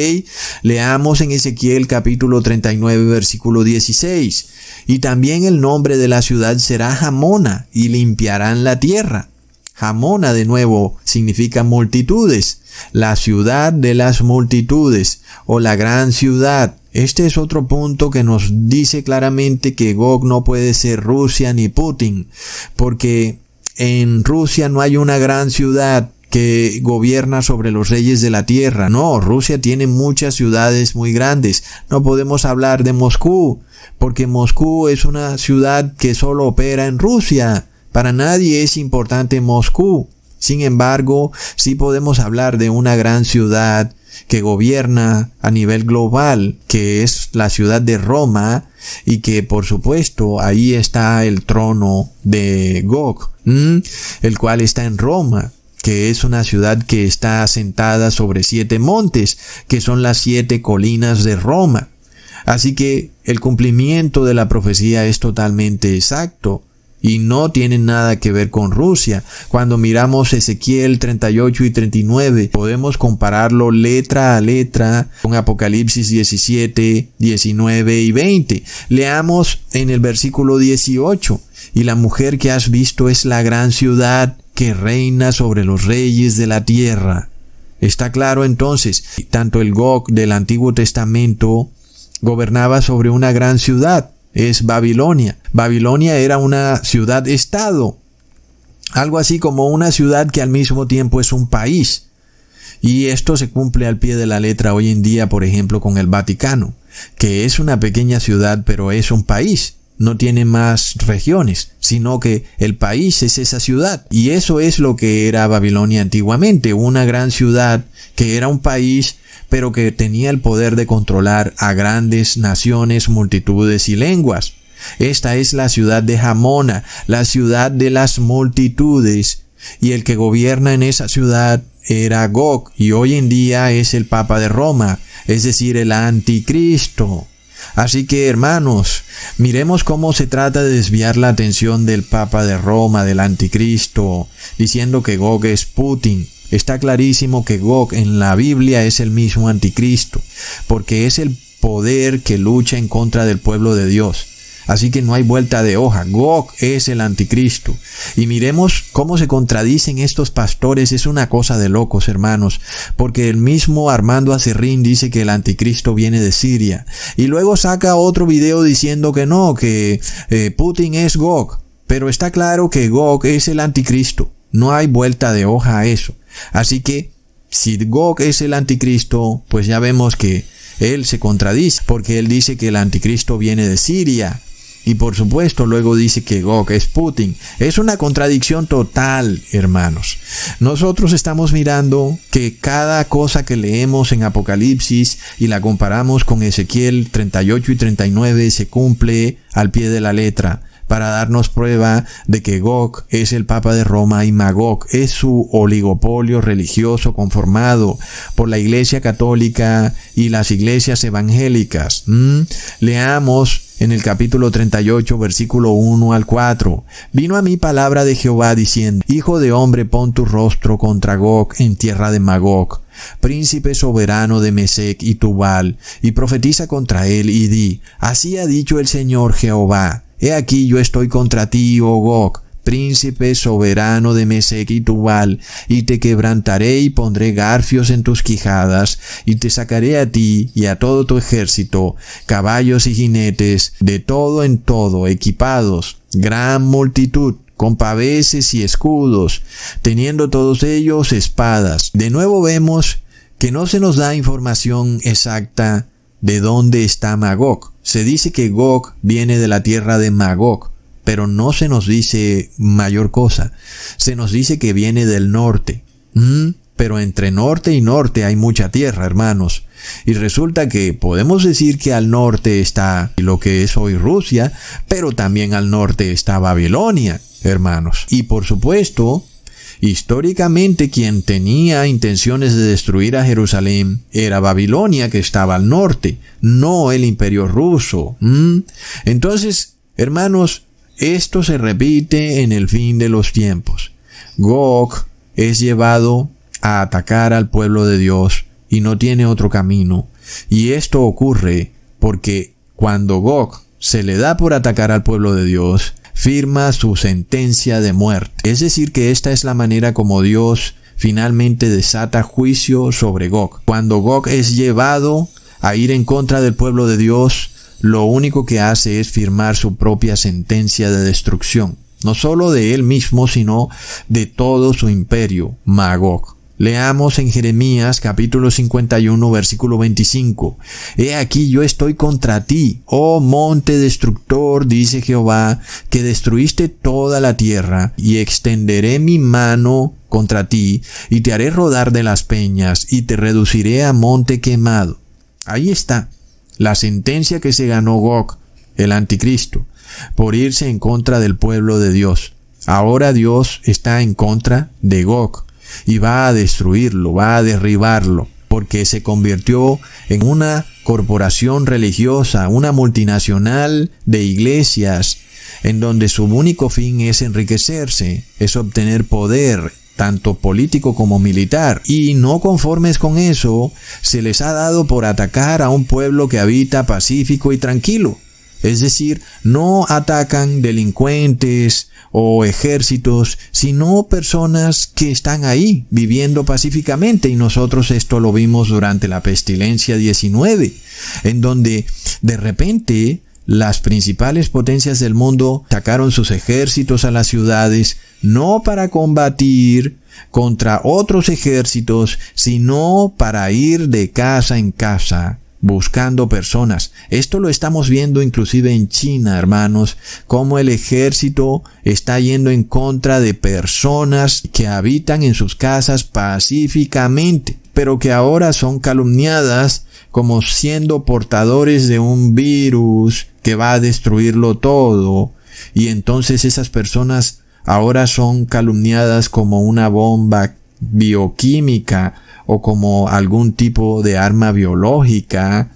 Leamos en Ezequiel capítulo 39 versículo 16. Y también el nombre de la ciudad será Jamona y limpiarán la tierra. Jamona de nuevo significa multitudes, la ciudad de las multitudes o la gran ciudad. Este es otro punto que nos dice claramente que Gog no puede ser Rusia ni Putin, porque en Rusia no hay una gran ciudad que gobierna sobre los reyes de la tierra. No, Rusia tiene muchas ciudades muy grandes. No podemos hablar de Moscú, porque Moscú es una ciudad que solo opera en Rusia. Para nadie es importante Moscú. Sin embargo, sí podemos hablar de una gran ciudad que gobierna a nivel global, que es la ciudad de Roma, y que por supuesto ahí está el trono de Gog, el cual está en Roma que es una ciudad que está asentada sobre siete montes, que son las siete colinas de Roma. Así que el cumplimiento de la profecía es totalmente exacto y no tiene nada que ver con Rusia. Cuando miramos Ezequiel 38 y 39, podemos compararlo letra a letra con Apocalipsis 17, 19 y 20. Leamos en el versículo 18. Y la mujer que has visto es la gran ciudad que reina sobre los reyes de la tierra. Está claro entonces, tanto el Gog del Antiguo Testamento gobernaba sobre una gran ciudad, es Babilonia. Babilonia era una ciudad-estado, algo así como una ciudad que al mismo tiempo es un país. Y esto se cumple al pie de la letra hoy en día, por ejemplo, con el Vaticano, que es una pequeña ciudad pero es un país. No tiene más regiones, sino que el país es esa ciudad. Y eso es lo que era Babilonia antiguamente, una gran ciudad que era un país pero que tenía el poder de controlar a grandes naciones, multitudes y lenguas. Esta es la ciudad de Jamona, la ciudad de las multitudes, y el que gobierna en esa ciudad era Gog, y hoy en día es el Papa de Roma, es decir, el Anticristo. Así que, hermanos, miremos cómo se trata de desviar la atención del Papa de Roma, del Anticristo, diciendo que Gog es Putin. Está clarísimo que Gog en la Biblia es el mismo anticristo, porque es el poder que lucha en contra del pueblo de Dios. Así que no hay vuelta de hoja. Gog es el anticristo. Y miremos cómo se contradicen estos pastores. Es una cosa de locos, hermanos. Porque el mismo Armando Acerrín dice que el anticristo viene de Siria. Y luego saca otro video diciendo que no, que eh, Putin es Gog. Pero está claro que Gog es el anticristo. No hay vuelta de hoja a eso. Así que, si Gog es el anticristo, pues ya vemos que él se contradice, porque él dice que el anticristo viene de Siria. Y por supuesto luego dice que Gog es Putin. Es una contradicción total, hermanos. Nosotros estamos mirando que cada cosa que leemos en Apocalipsis y la comparamos con Ezequiel 38 y 39 se cumple al pie de la letra para darnos prueba de que Gog es el Papa de Roma y Magog es su oligopolio religioso conformado por la Iglesia Católica y las iglesias evangélicas. Leamos en el capítulo 38, versículo 1 al 4. Vino a mí palabra de Jehová diciendo, Hijo de hombre, pon tu rostro contra Gog en tierra de Magog, príncipe soberano de Mesec y Tubal, y profetiza contra él y di, Así ha dicho el Señor Jehová, He aquí yo estoy contra ti, oh Gog, príncipe soberano de Mesec y Tubal, y te quebrantaré y pondré garfios en tus quijadas, y te sacaré a ti y a todo tu ejército, caballos y jinetes, de todo en todo, equipados, gran multitud, con paveses y escudos, teniendo todos ellos espadas. De nuevo vemos que no se nos da información exacta de dónde está Magog. Se dice que Gog viene de la tierra de Magog, pero no se nos dice mayor cosa. Se nos dice que viene del norte. Mm, pero entre norte y norte hay mucha tierra, hermanos. Y resulta que podemos decir que al norte está lo que es hoy Rusia, pero también al norte está Babilonia, hermanos. Y por supuesto, históricamente quien tenía intenciones de destruir a Jerusalén era Babilonia, que estaba al norte, no el imperio ruso. Entonces, hermanos, esto se repite en el fin de los tiempos. Gog es llevado a atacar al pueblo de Dios y no tiene otro camino. Y esto ocurre porque cuando Gog se le da por atacar al pueblo de Dios, firma su sentencia de muerte. Es decir, que esta es la manera como Dios finalmente desata juicio sobre Gog. Cuando Gog es llevado a ir en contra del pueblo de Dios, lo único que hace es firmar su propia sentencia de destrucción, no solo de él mismo, sino de todo su imperio, Magog. Leamos en Jeremías capítulo 51 versículo 25. He aquí yo estoy contra ti, oh monte destructor, dice Jehová, que destruiste toda la tierra, y extenderé mi mano contra ti, y te haré rodar de las peñas, y te reduciré a monte quemado. Ahí está la sentencia que se ganó Gog, el anticristo, por irse en contra del pueblo de Dios. Ahora Dios está en contra de Gog y va a destruirlo, va a derribarlo, porque se convirtió en una corporación religiosa, una multinacional de iglesias, en donde su único fin es enriquecerse, es obtener poder, tanto político como militar, y no conformes con eso, se les ha dado por atacar a un pueblo que habita pacífico y tranquilo. Es decir, no atacan delincuentes o ejércitos, sino personas que están ahí viviendo pacíficamente. Y nosotros esto lo vimos durante la pestilencia 19, en donde de repente las principales potencias del mundo sacaron sus ejércitos a las ciudades no para combatir contra otros ejércitos, sino para ir de casa en casa buscando personas. Esto lo estamos viendo inclusive en China, hermanos, como el ejército está yendo en contra de personas que habitan en sus casas pacíficamente, pero que ahora son calumniadas como siendo portadores de un virus que va a destruirlo todo. Y entonces esas personas ahora son calumniadas como una bomba bioquímica o como algún tipo de arma biológica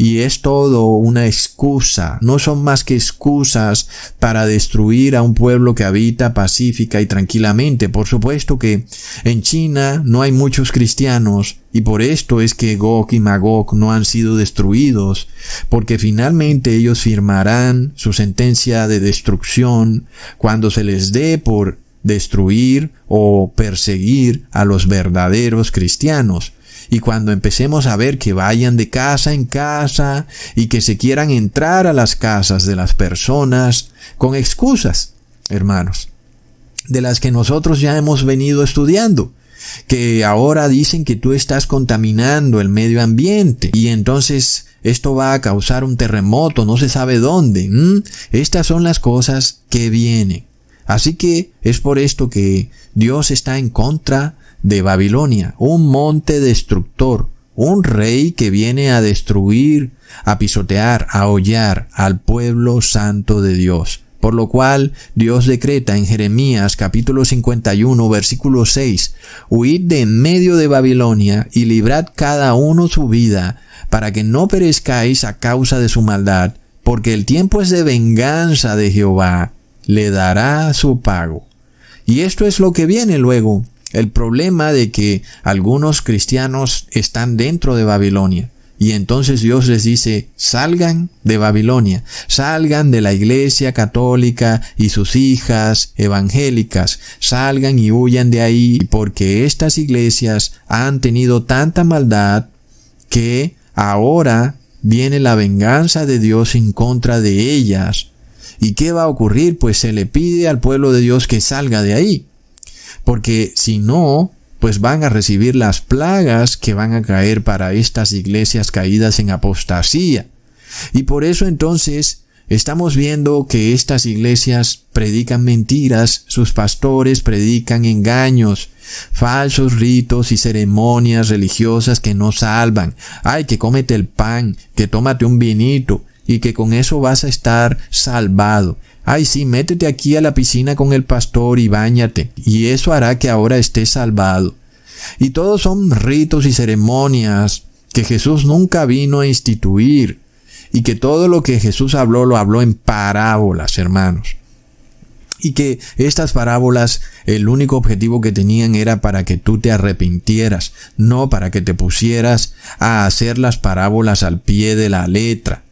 y es todo una excusa, no son más que excusas para destruir a un pueblo que habita pacífica y tranquilamente. Por supuesto que en China no hay muchos cristianos y por esto es que Gog y Magog no han sido destruidos, porque finalmente ellos firmarán su sentencia de destrucción cuando se les dé por destruir o perseguir a los verdaderos cristianos. Y cuando empecemos a ver que vayan de casa en casa y que se quieran entrar a las casas de las personas con excusas, hermanos, de las que nosotros ya hemos venido estudiando, que ahora dicen que tú estás contaminando el medio ambiente y entonces esto va a causar un terremoto, no se sabe dónde. Estas son las cosas que vienen. Así que es por esto que Dios está en contra de Babilonia, un monte destructor, un rey que viene a destruir, a pisotear, a hollar al pueblo santo de Dios. Por lo cual Dios decreta en Jeremías capítulo 51 versículo 6, Huid de en medio de Babilonia y librad cada uno su vida, para que no perezcáis a causa de su maldad, porque el tiempo es de venganza de Jehová, le dará su pago. Y esto es lo que viene luego, el problema de que algunos cristianos están dentro de Babilonia. Y entonces Dios les dice, salgan de Babilonia, salgan de la iglesia católica y sus hijas evangélicas, salgan y huyan de ahí, porque estas iglesias han tenido tanta maldad que ahora viene la venganza de Dios en contra de ellas. ¿Y qué va a ocurrir? Pues se le pide al pueblo de Dios que salga de ahí. Porque si no, pues van a recibir las plagas que van a caer para estas iglesias caídas en apostasía. Y por eso entonces estamos viendo que estas iglesias predican mentiras, sus pastores predican engaños, falsos ritos y ceremonias religiosas que no salvan. Ay, que cómete el pan, que tómate un vinito y que con eso vas a estar salvado. Ay, sí, métete aquí a la piscina con el pastor y báñate, y eso hará que ahora estés salvado. Y todos son ritos y ceremonias que Jesús nunca vino a instituir, y que todo lo que Jesús habló lo habló en parábolas, hermanos. Y que estas parábolas, el único objetivo que tenían era para que tú te arrepintieras, no para que te pusieras a hacer las parábolas al pie de la letra.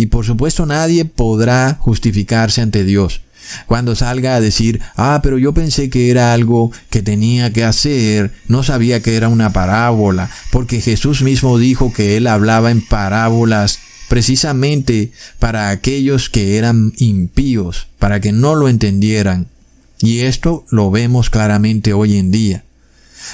Y por supuesto nadie podrá justificarse ante Dios. Cuando salga a decir, ah, pero yo pensé que era algo que tenía que hacer, no sabía que era una parábola, porque Jesús mismo dijo que él hablaba en parábolas precisamente para aquellos que eran impíos, para que no lo entendieran. Y esto lo vemos claramente hoy en día.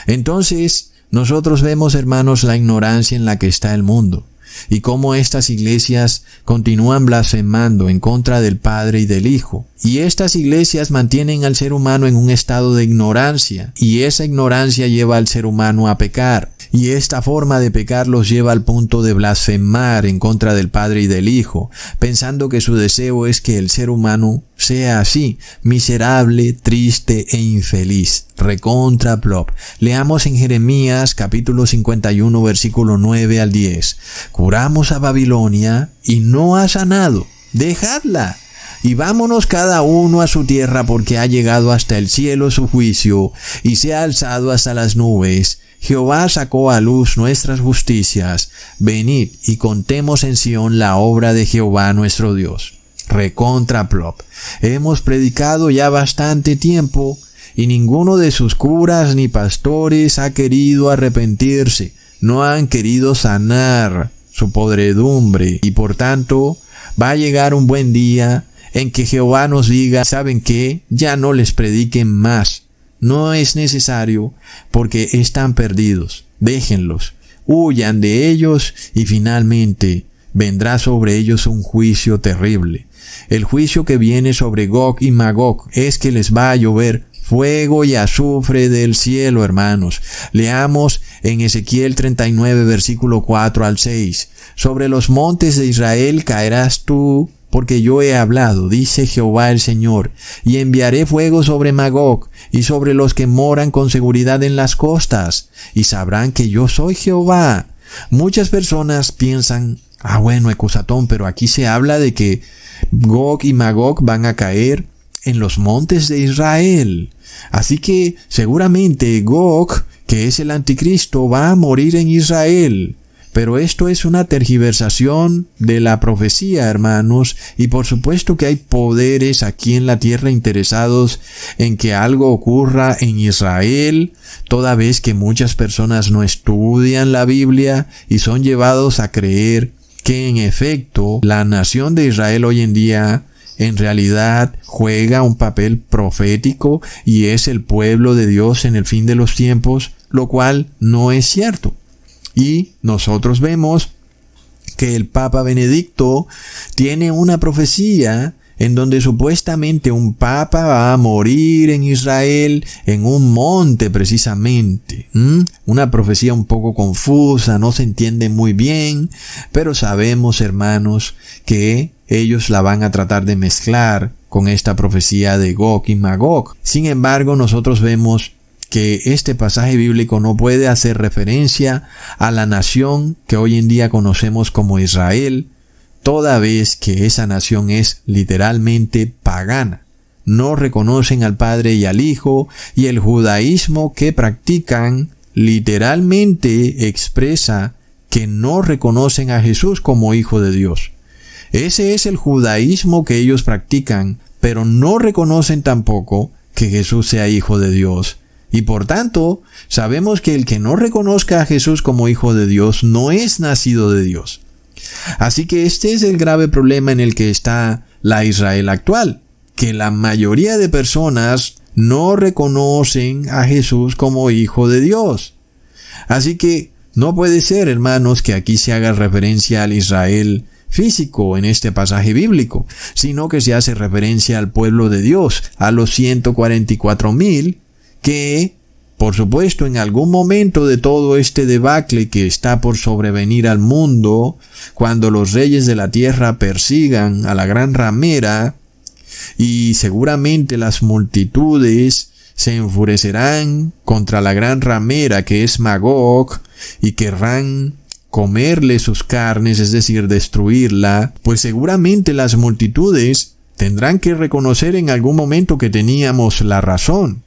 Entonces, nosotros vemos, hermanos, la ignorancia en la que está el mundo y cómo estas iglesias continúan blasfemando en contra del Padre y del Hijo. Y estas iglesias mantienen al ser humano en un estado de ignorancia, y esa ignorancia lleva al ser humano a pecar. Y esta forma de pecar los lleva al punto de blasfemar en contra del Padre y del Hijo, pensando que su deseo es que el ser humano sea así, miserable, triste e infeliz. Recontra plop. Leamos en Jeremías capítulo 51 versículo 9 al 10. Curamos a Babilonia y no ha sanado. Dejadla. Y vámonos cada uno a su tierra porque ha llegado hasta el cielo su juicio y se ha alzado hasta las nubes. Jehová sacó a luz nuestras justicias. Venid y contemos en Sión la obra de Jehová nuestro Dios recontra plop. Hemos predicado ya bastante tiempo y ninguno de sus curas ni pastores ha querido arrepentirse, no han querido sanar su podredumbre y por tanto va a llegar un buen día en que Jehová nos diga, ¿saben qué? Ya no les prediquen más. No es necesario porque están perdidos. Déjenlos. Huyan de ellos y finalmente vendrá sobre ellos un juicio terrible. El juicio que viene sobre Gog y Magog es que les va a llover fuego y azufre del cielo, hermanos. Leamos en Ezequiel 39, versículo 4 al 6. Sobre los montes de Israel caerás tú, porque yo he hablado, dice Jehová el Señor, y enviaré fuego sobre Magog y sobre los que moran con seguridad en las costas, y sabrán que yo soy Jehová. Muchas personas piensan, ah bueno, Ecusatón, pero aquí se habla de que Gog y Magog van a caer en los montes de Israel. Así que seguramente Gog, que es el anticristo, va a morir en Israel. Pero esto es una tergiversación de la profecía, hermanos, y por supuesto que hay poderes aquí en la tierra interesados en que algo ocurra en Israel, toda vez que muchas personas no estudian la Biblia y son llevados a creer que en efecto la nación de Israel hoy en día en realidad juega un papel profético y es el pueblo de Dios en el fin de los tiempos, lo cual no es cierto. Y nosotros vemos que el Papa Benedicto tiene una profecía en donde supuestamente un papa va a morir en Israel en un monte precisamente. Una profecía un poco confusa, no se entiende muy bien, pero sabemos hermanos que ellos la van a tratar de mezclar con esta profecía de Gog y Magog. Sin embargo, nosotros vemos que este pasaje bíblico no puede hacer referencia a la nación que hoy en día conocemos como Israel, toda vez que esa nación es literalmente pagana. No reconocen al Padre y al Hijo, y el judaísmo que practican literalmente expresa que no reconocen a Jesús como Hijo de Dios. Ese es el judaísmo que ellos practican, pero no reconocen tampoco que Jesús sea Hijo de Dios. Y por tanto, sabemos que el que no reconozca a Jesús como Hijo de Dios no es nacido de Dios. Así que este es el grave problema en el que está la Israel actual, que la mayoría de personas no reconocen a Jesús como Hijo de Dios. Así que no puede ser, hermanos, que aquí se haga referencia al Israel físico en este pasaje bíblico, sino que se hace referencia al pueblo de Dios, a los 144 mil, que, por supuesto, en algún momento de todo este debacle que está por sobrevenir al mundo, cuando los reyes de la tierra persigan a la gran ramera, y seguramente las multitudes se enfurecerán contra la gran ramera que es Magog, y querrán comerle sus carnes, es decir, destruirla, pues seguramente las multitudes tendrán que reconocer en algún momento que teníamos la razón,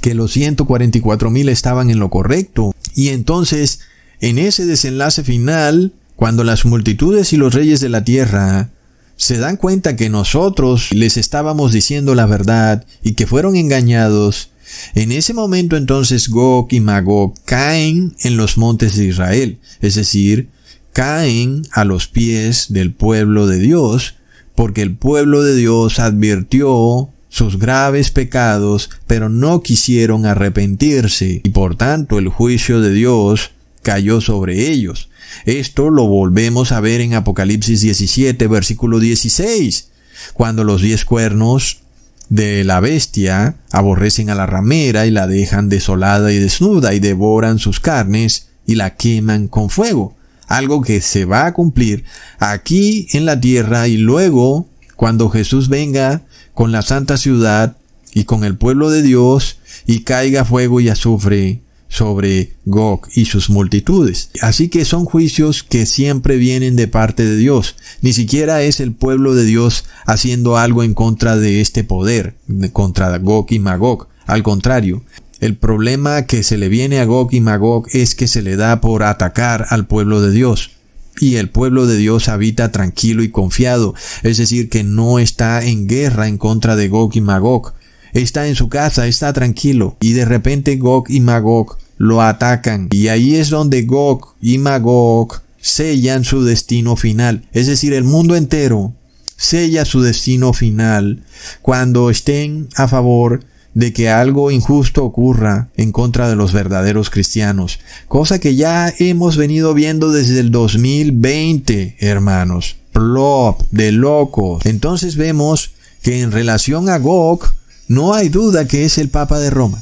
que los 144 mil estaban en lo correcto. Y entonces, en ese desenlace final, cuando las multitudes y los reyes de la tierra se dan cuenta que nosotros les estábamos diciendo la verdad y que fueron engañados, en ese momento entonces Gog y Magog caen en los montes de Israel, es decir, caen a los pies del pueblo de Dios, porque el pueblo de Dios advirtió sus graves pecados, pero no quisieron arrepentirse, y por tanto el juicio de Dios cayó sobre ellos. Esto lo volvemos a ver en Apocalipsis 17, versículo 16, cuando los diez cuernos de la bestia aborrecen a la ramera y la dejan desolada y desnuda y devoran sus carnes y la queman con fuego. Algo que se va a cumplir aquí en la tierra y luego cuando Jesús venga con la santa ciudad y con el pueblo de Dios y caiga fuego y azufre sobre Gog y sus multitudes. Así que son juicios que siempre vienen de parte de Dios. Ni siquiera es el pueblo de Dios haciendo algo en contra de este poder, contra Gog y Magog. Al contrario, el problema que se le viene a Gog y Magog es que se le da por atacar al pueblo de Dios. Y el pueblo de Dios habita tranquilo y confiado, es decir, que no está en guerra en contra de Gog y Magog, está en su casa, está tranquilo, y de repente Gog y Magog lo atacan, y ahí es donde Gog y Magog sellan su destino final, es decir, el mundo entero sella su destino final cuando estén a favor de que algo injusto ocurra en contra de los verdaderos cristianos, cosa que ya hemos venido viendo desde el 2020, hermanos. Plop, de locos. Entonces vemos que en relación a Gog, no hay duda que es el Papa de Roma.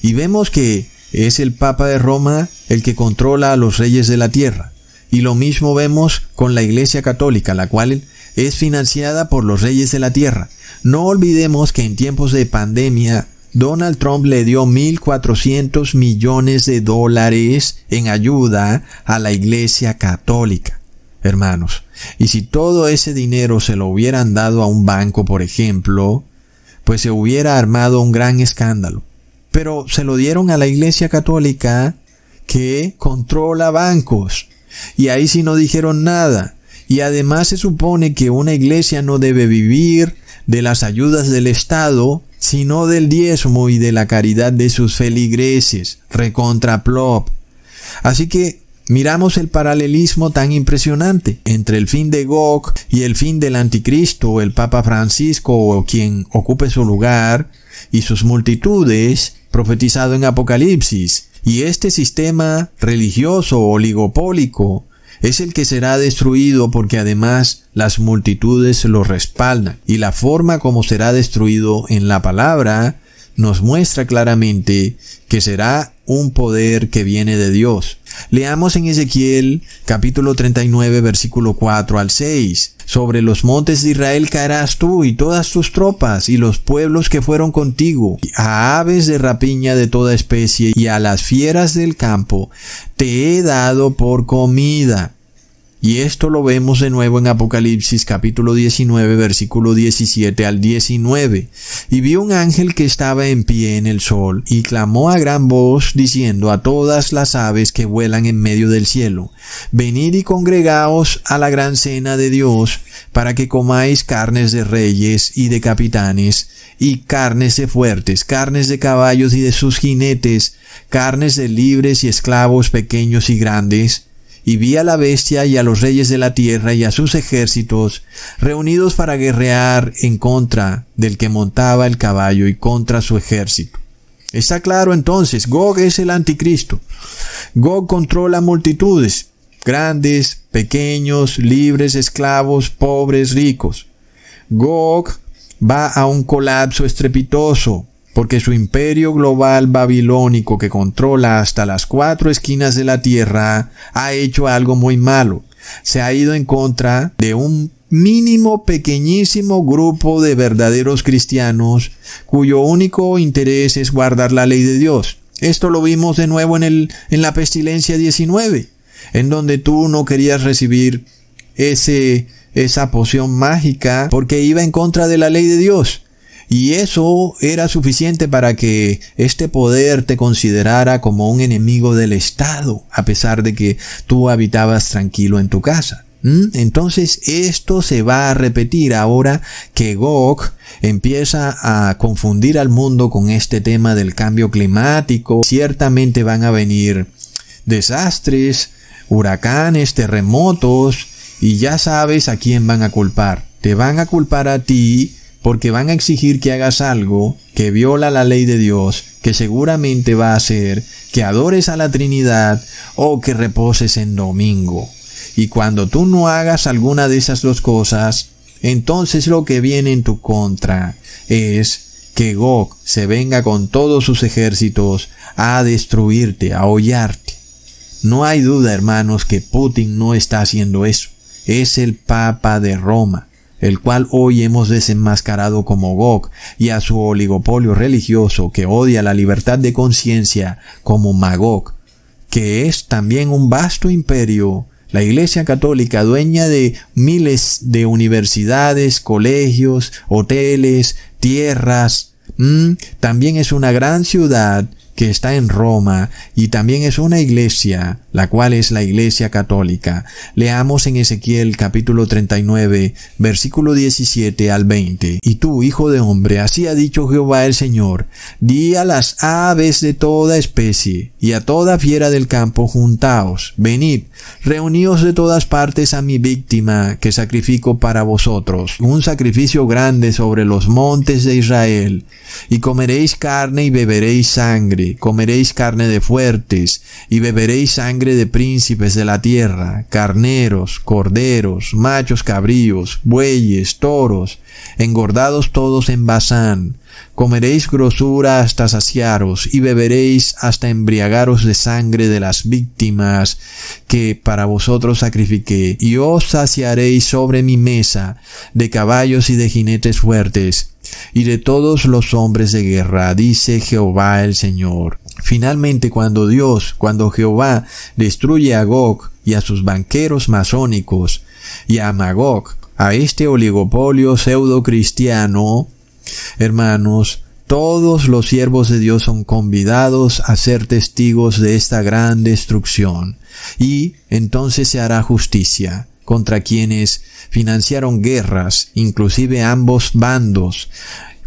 Y vemos que es el Papa de Roma el que controla a los reyes de la tierra. Y lo mismo vemos con la Iglesia Católica, la cual es financiada por los reyes de la tierra. No olvidemos que en tiempos de pandemia Donald Trump le dio 1.400 millones de dólares en ayuda a la Iglesia Católica. Hermanos, y si todo ese dinero se lo hubieran dado a un banco, por ejemplo, pues se hubiera armado un gran escándalo. Pero se lo dieron a la Iglesia Católica que controla bancos. Y ahí sí no dijeron nada. Y además se supone que una iglesia no debe vivir de las ayudas del Estado, sino del diezmo y de la caridad de sus feligreses, recontra plop. Así que miramos el paralelismo tan impresionante entre el fin de Gog y el fin del anticristo, el Papa Francisco o quien ocupe su lugar, y sus multitudes, profetizado en Apocalipsis. Y este sistema religioso oligopólico es el que será destruido porque además las multitudes lo respaldan. Y la forma como será destruido en la palabra nos muestra claramente que será un poder que viene de Dios. Leamos en Ezequiel capítulo 39 versículo 4 al 6. Sobre los montes de Israel caerás tú y todas tus tropas y los pueblos que fueron contigo, a aves de rapiña de toda especie y a las fieras del campo, te he dado por comida. Y esto lo vemos de nuevo en Apocalipsis capítulo 19 versículo 17 al 19. Y vi un ángel que estaba en pie en el sol y clamó a gran voz diciendo a todas las aves que vuelan en medio del cielo, venid y congregaos a la gran cena de Dios para que comáis carnes de reyes y de capitanes y carnes de fuertes, carnes de caballos y de sus jinetes, carnes de libres y esclavos pequeños y grandes, y vi a la bestia y a los reyes de la tierra y a sus ejércitos reunidos para guerrear en contra del que montaba el caballo y contra su ejército. Está claro entonces, Gog es el anticristo. Gog controla multitudes, grandes, pequeños, libres, esclavos, pobres, ricos. Gog va a un colapso estrepitoso, porque su imperio global babilónico que controla hasta las cuatro esquinas de la tierra ha hecho algo muy malo. Se ha ido en contra de un mínimo pequeñísimo grupo de verdaderos cristianos cuyo único interés es guardar la ley de Dios. Esto lo vimos de nuevo en el en la pestilencia 19, en donde tú no querías recibir ese esa poción mágica porque iba en contra de la ley de Dios. Y eso era suficiente para que este poder te considerara como un enemigo del Estado, a pesar de que tú habitabas tranquilo en tu casa. ¿Mm? Entonces esto se va a repetir ahora que Gog empieza a confundir al mundo con este tema del cambio climático. Ciertamente van a venir desastres, huracanes, terremotos, y ya sabes a quién van a culpar. Te van a culpar a ti porque van a exigir que hagas algo que viola la ley de Dios, que seguramente va a hacer que adores a la Trinidad o que reposes en domingo. Y cuando tú no hagas alguna de esas dos cosas, entonces lo que viene en tu contra es que Gog se venga con todos sus ejércitos a destruirte, a hollarte. No hay duda, hermanos, que Putin no está haciendo eso. Es el Papa de Roma el cual hoy hemos desenmascarado como Gog, y a su oligopolio religioso que odia la libertad de conciencia como Magog, que es también un vasto imperio, la Iglesia Católica dueña de miles de universidades, colegios, hoteles, tierras, mm, también es una gran ciudad que está en Roma y también es una iglesia, la cual es la iglesia católica. Leamos en Ezequiel capítulo 39, versículo 17 al 20. Y tú, hijo de hombre, así ha dicho Jehová el Señor, di a las aves de toda especie y a toda fiera del campo, juntaos, venid, reuníos de todas partes a mi víctima que sacrifico para vosotros, un sacrificio grande sobre los montes de Israel, y comeréis carne y beberéis sangre, comeréis carne de fuertes, y beberéis sangre de príncipes de la tierra, carneros, corderos, machos cabríos, bueyes, toros, engordados todos en Basán. Comeréis grosura hasta saciaros, y beberéis hasta embriagaros de sangre de las víctimas que para vosotros sacrifiqué, y os saciaréis sobre mi mesa de caballos y de jinetes fuertes, y de todos los hombres de guerra, dice Jehová el Señor. Finalmente, cuando Dios, cuando Jehová destruye a Gog y a sus banqueros masónicos, y a Magog, a este oligopolio pseudo cristiano, hermanos, todos los siervos de Dios son convidados a ser testigos de esta gran destrucción, y entonces se hará justicia contra quienes financiaron guerras, inclusive ambos bandos,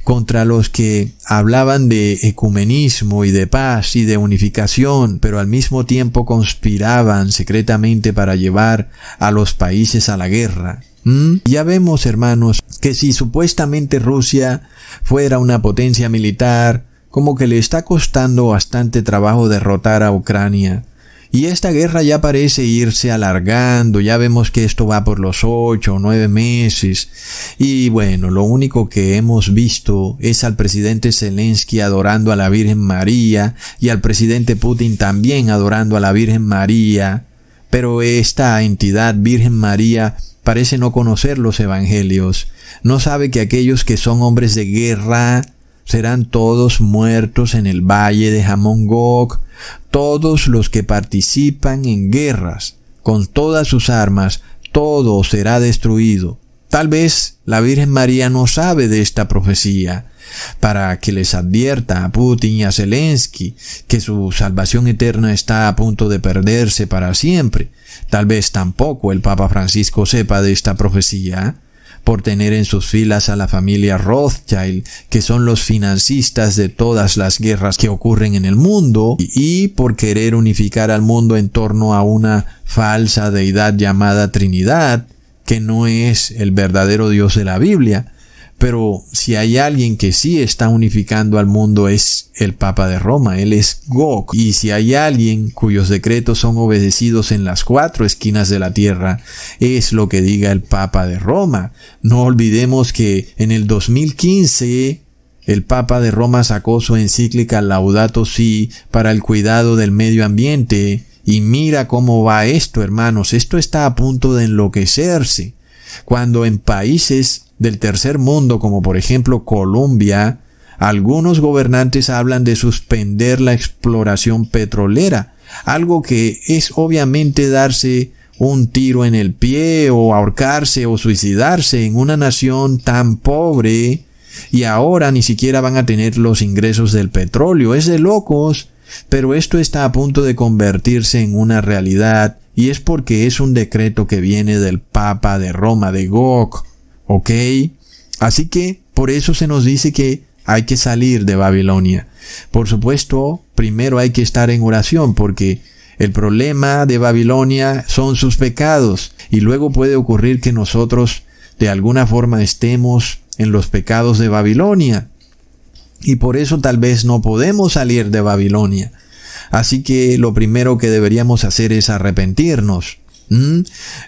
contra los que hablaban de ecumenismo y de paz y de unificación, pero al mismo tiempo conspiraban secretamente para llevar a los países a la guerra. ¿Mm? Ya vemos, hermanos, que si supuestamente Rusia fuera una potencia militar, como que le está costando bastante trabajo derrotar a Ucrania, Y esta guerra ya parece irse alargando, ya vemos que esto va por los ocho o nueve meses. Y bueno, lo único que hemos visto es al presidente Zelensky adorando a la Virgen María y al presidente Putin también adorando a la Virgen María. Pero esta entidad Virgen María parece no conocer los evangelios, no sabe que aquellos que son hombres de guerra serán todos muertos en el valle de Hamongok, todos los que participan en guerras, con todas sus armas, todo será destruido. Tal vez la Virgen María no sabe de esta profecía, para que les advierta a Putin y a Zelensky que su salvación eterna está a punto de perderse para siempre. Tal vez tampoco el Papa Francisco sepa de esta profecía, por tener en sus filas a la familia Rothschild, que son los financistas de todas las guerras que ocurren en el mundo, y por querer unificar al mundo en torno a una falsa deidad llamada Trinidad, que no es el verdadero Dios de la Biblia, pero si hay alguien que sí está unificando al mundo es el Papa de Roma, él es Gog. Y si hay alguien cuyos decretos son obedecidos en las cuatro esquinas de la tierra, es lo que diga el Papa de Roma. No olvidemos que en el 2015 el Papa de Roma sacó su encíclica Laudato Si para el cuidado del medio ambiente. Y mira cómo va esto, hermanos. Esto está a punto de enloquecerse. Cuando en países del tercer mundo, como por ejemplo Colombia, algunos gobernantes hablan de suspender la exploración petrolera, algo que es obviamente darse un tiro en el pie o ahorcarse o suicidarse en una nación tan pobre y ahora ni siquiera van a tener los ingresos del petróleo. Es de locos, pero esto está a punto de convertirse en una realidad y es porque es un decreto que viene del Papa de Roma, de Gog, ¿ok? Así que por eso se nos dice que hay que salir de Babilonia. Por supuesto, primero hay que estar en oración porque el problema de Babilonia son sus pecados y luego puede ocurrir que nosotros de alguna forma estemos en los pecados de Babilonia y por eso tal vez no podemos salir de Babilonia. Así que lo primero que deberíamos hacer es arrepentirnos.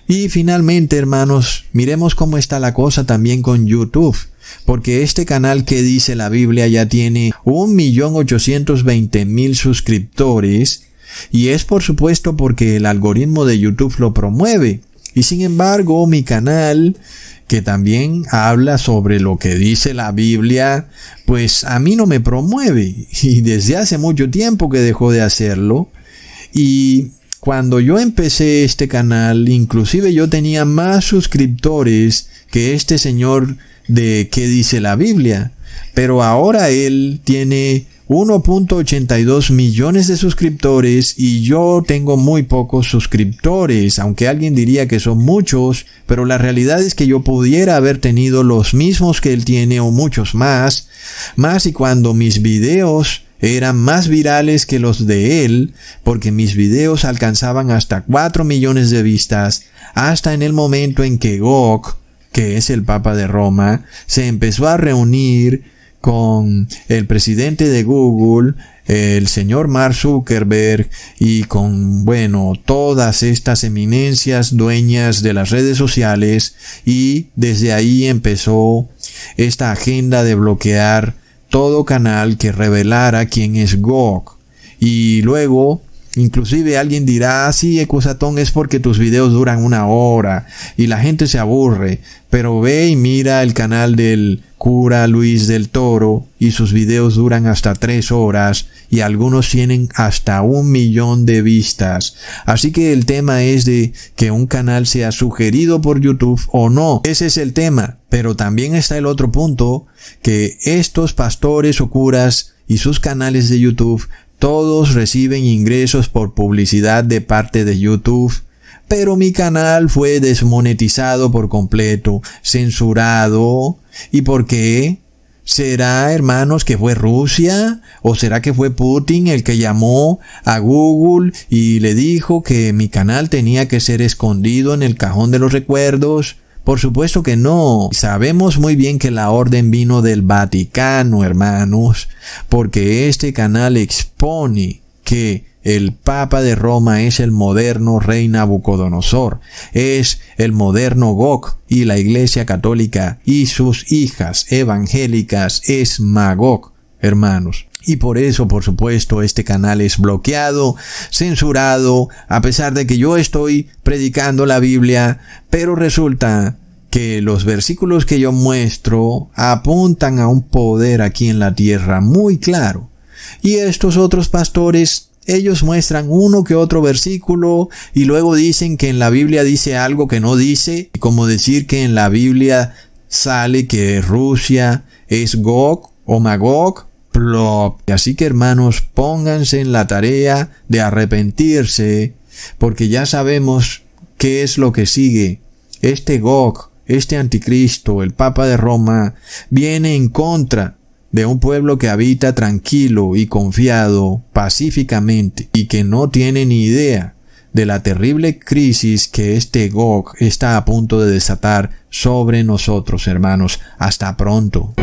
Y finalmente, hermanos, miremos cómo está la cosa también con YouTube. Porque este canal que dice la Biblia ya tiene un millón ochocientos veinte mil suscriptores. Y es por supuesto porque el algoritmo de YouTube lo promueve. Y sin embargo, mi canal que también habla sobre lo que dice la Biblia, pues a mí no me promueve y desde hace mucho tiempo que dejó de hacerlo. Y cuando yo empecé este canal, inclusive yo tenía más suscriptores que este señor de qué dice la Biblia. Pero ahora él tiene 1.82 millones de suscriptores y yo tengo muy pocos suscriptores, aunque alguien diría que son muchos, pero la realidad es que yo pudiera haber tenido los mismos que él tiene o muchos más, más y cuando mis videos eran más virales que los de él, porque mis videos alcanzaban hasta 4 millones de vistas, hasta en el momento en que Gok, que es el Papa de Roma, se empezó a reunir con el presidente de Google, el señor Mark Zuckerberg y con, bueno, todas estas eminencias dueñas de las redes sociales y desde ahí empezó esta agenda de bloquear todo canal que revelara quién es Gog. Y luego Inclusive alguien dirá, ah, sí, Ecusatón es porque tus videos duran una hora y la gente se aburre, pero ve y mira el canal del cura Luis del Toro y sus videos duran hasta tres horas y algunos tienen hasta un millón de vistas. Así que el tema es de que un canal sea sugerido por YouTube o no. Ese es el tema. Pero también está el otro punto, que estos pastores o curas y sus canales de YouTube todos reciben ingresos por publicidad de parte de YouTube, pero mi canal fue desmonetizado por completo, censurado. ¿Y por qué? ¿Será, hermanos, que fue Rusia? ¿O será que fue Putin el que llamó a Google y le dijo que mi canal tenía que ser escondido en el cajón de los recuerdos? Por supuesto que no. Sabemos muy bien que la orden vino del Vaticano, hermanos, porque este canal expone que el Papa de Roma es el moderno rey Nabucodonosor, es el moderno Gog y la Iglesia Católica y sus hijas evangélicas es Magog, hermanos. Y por eso, por supuesto, este canal es bloqueado, censurado, a pesar de que yo estoy predicando la Biblia, pero resulta que los versículos que yo muestro apuntan a un poder aquí en la tierra muy claro. Y estos otros pastores ellos muestran uno que otro versículo y luego dicen que en la Biblia dice algo que no dice, como decir que en la Biblia sale que Rusia es Gog o Magog, plop. Así que hermanos, pónganse en la tarea de arrepentirse, porque ya sabemos qué es lo que sigue. Este Gog, este anticristo, el Papa de Roma, viene en contra de un pueblo que habita tranquilo y confiado pacíficamente y que no tiene ni idea de la terrible crisis que este Gog está a punto de desatar sobre nosotros, hermanos. Hasta pronto.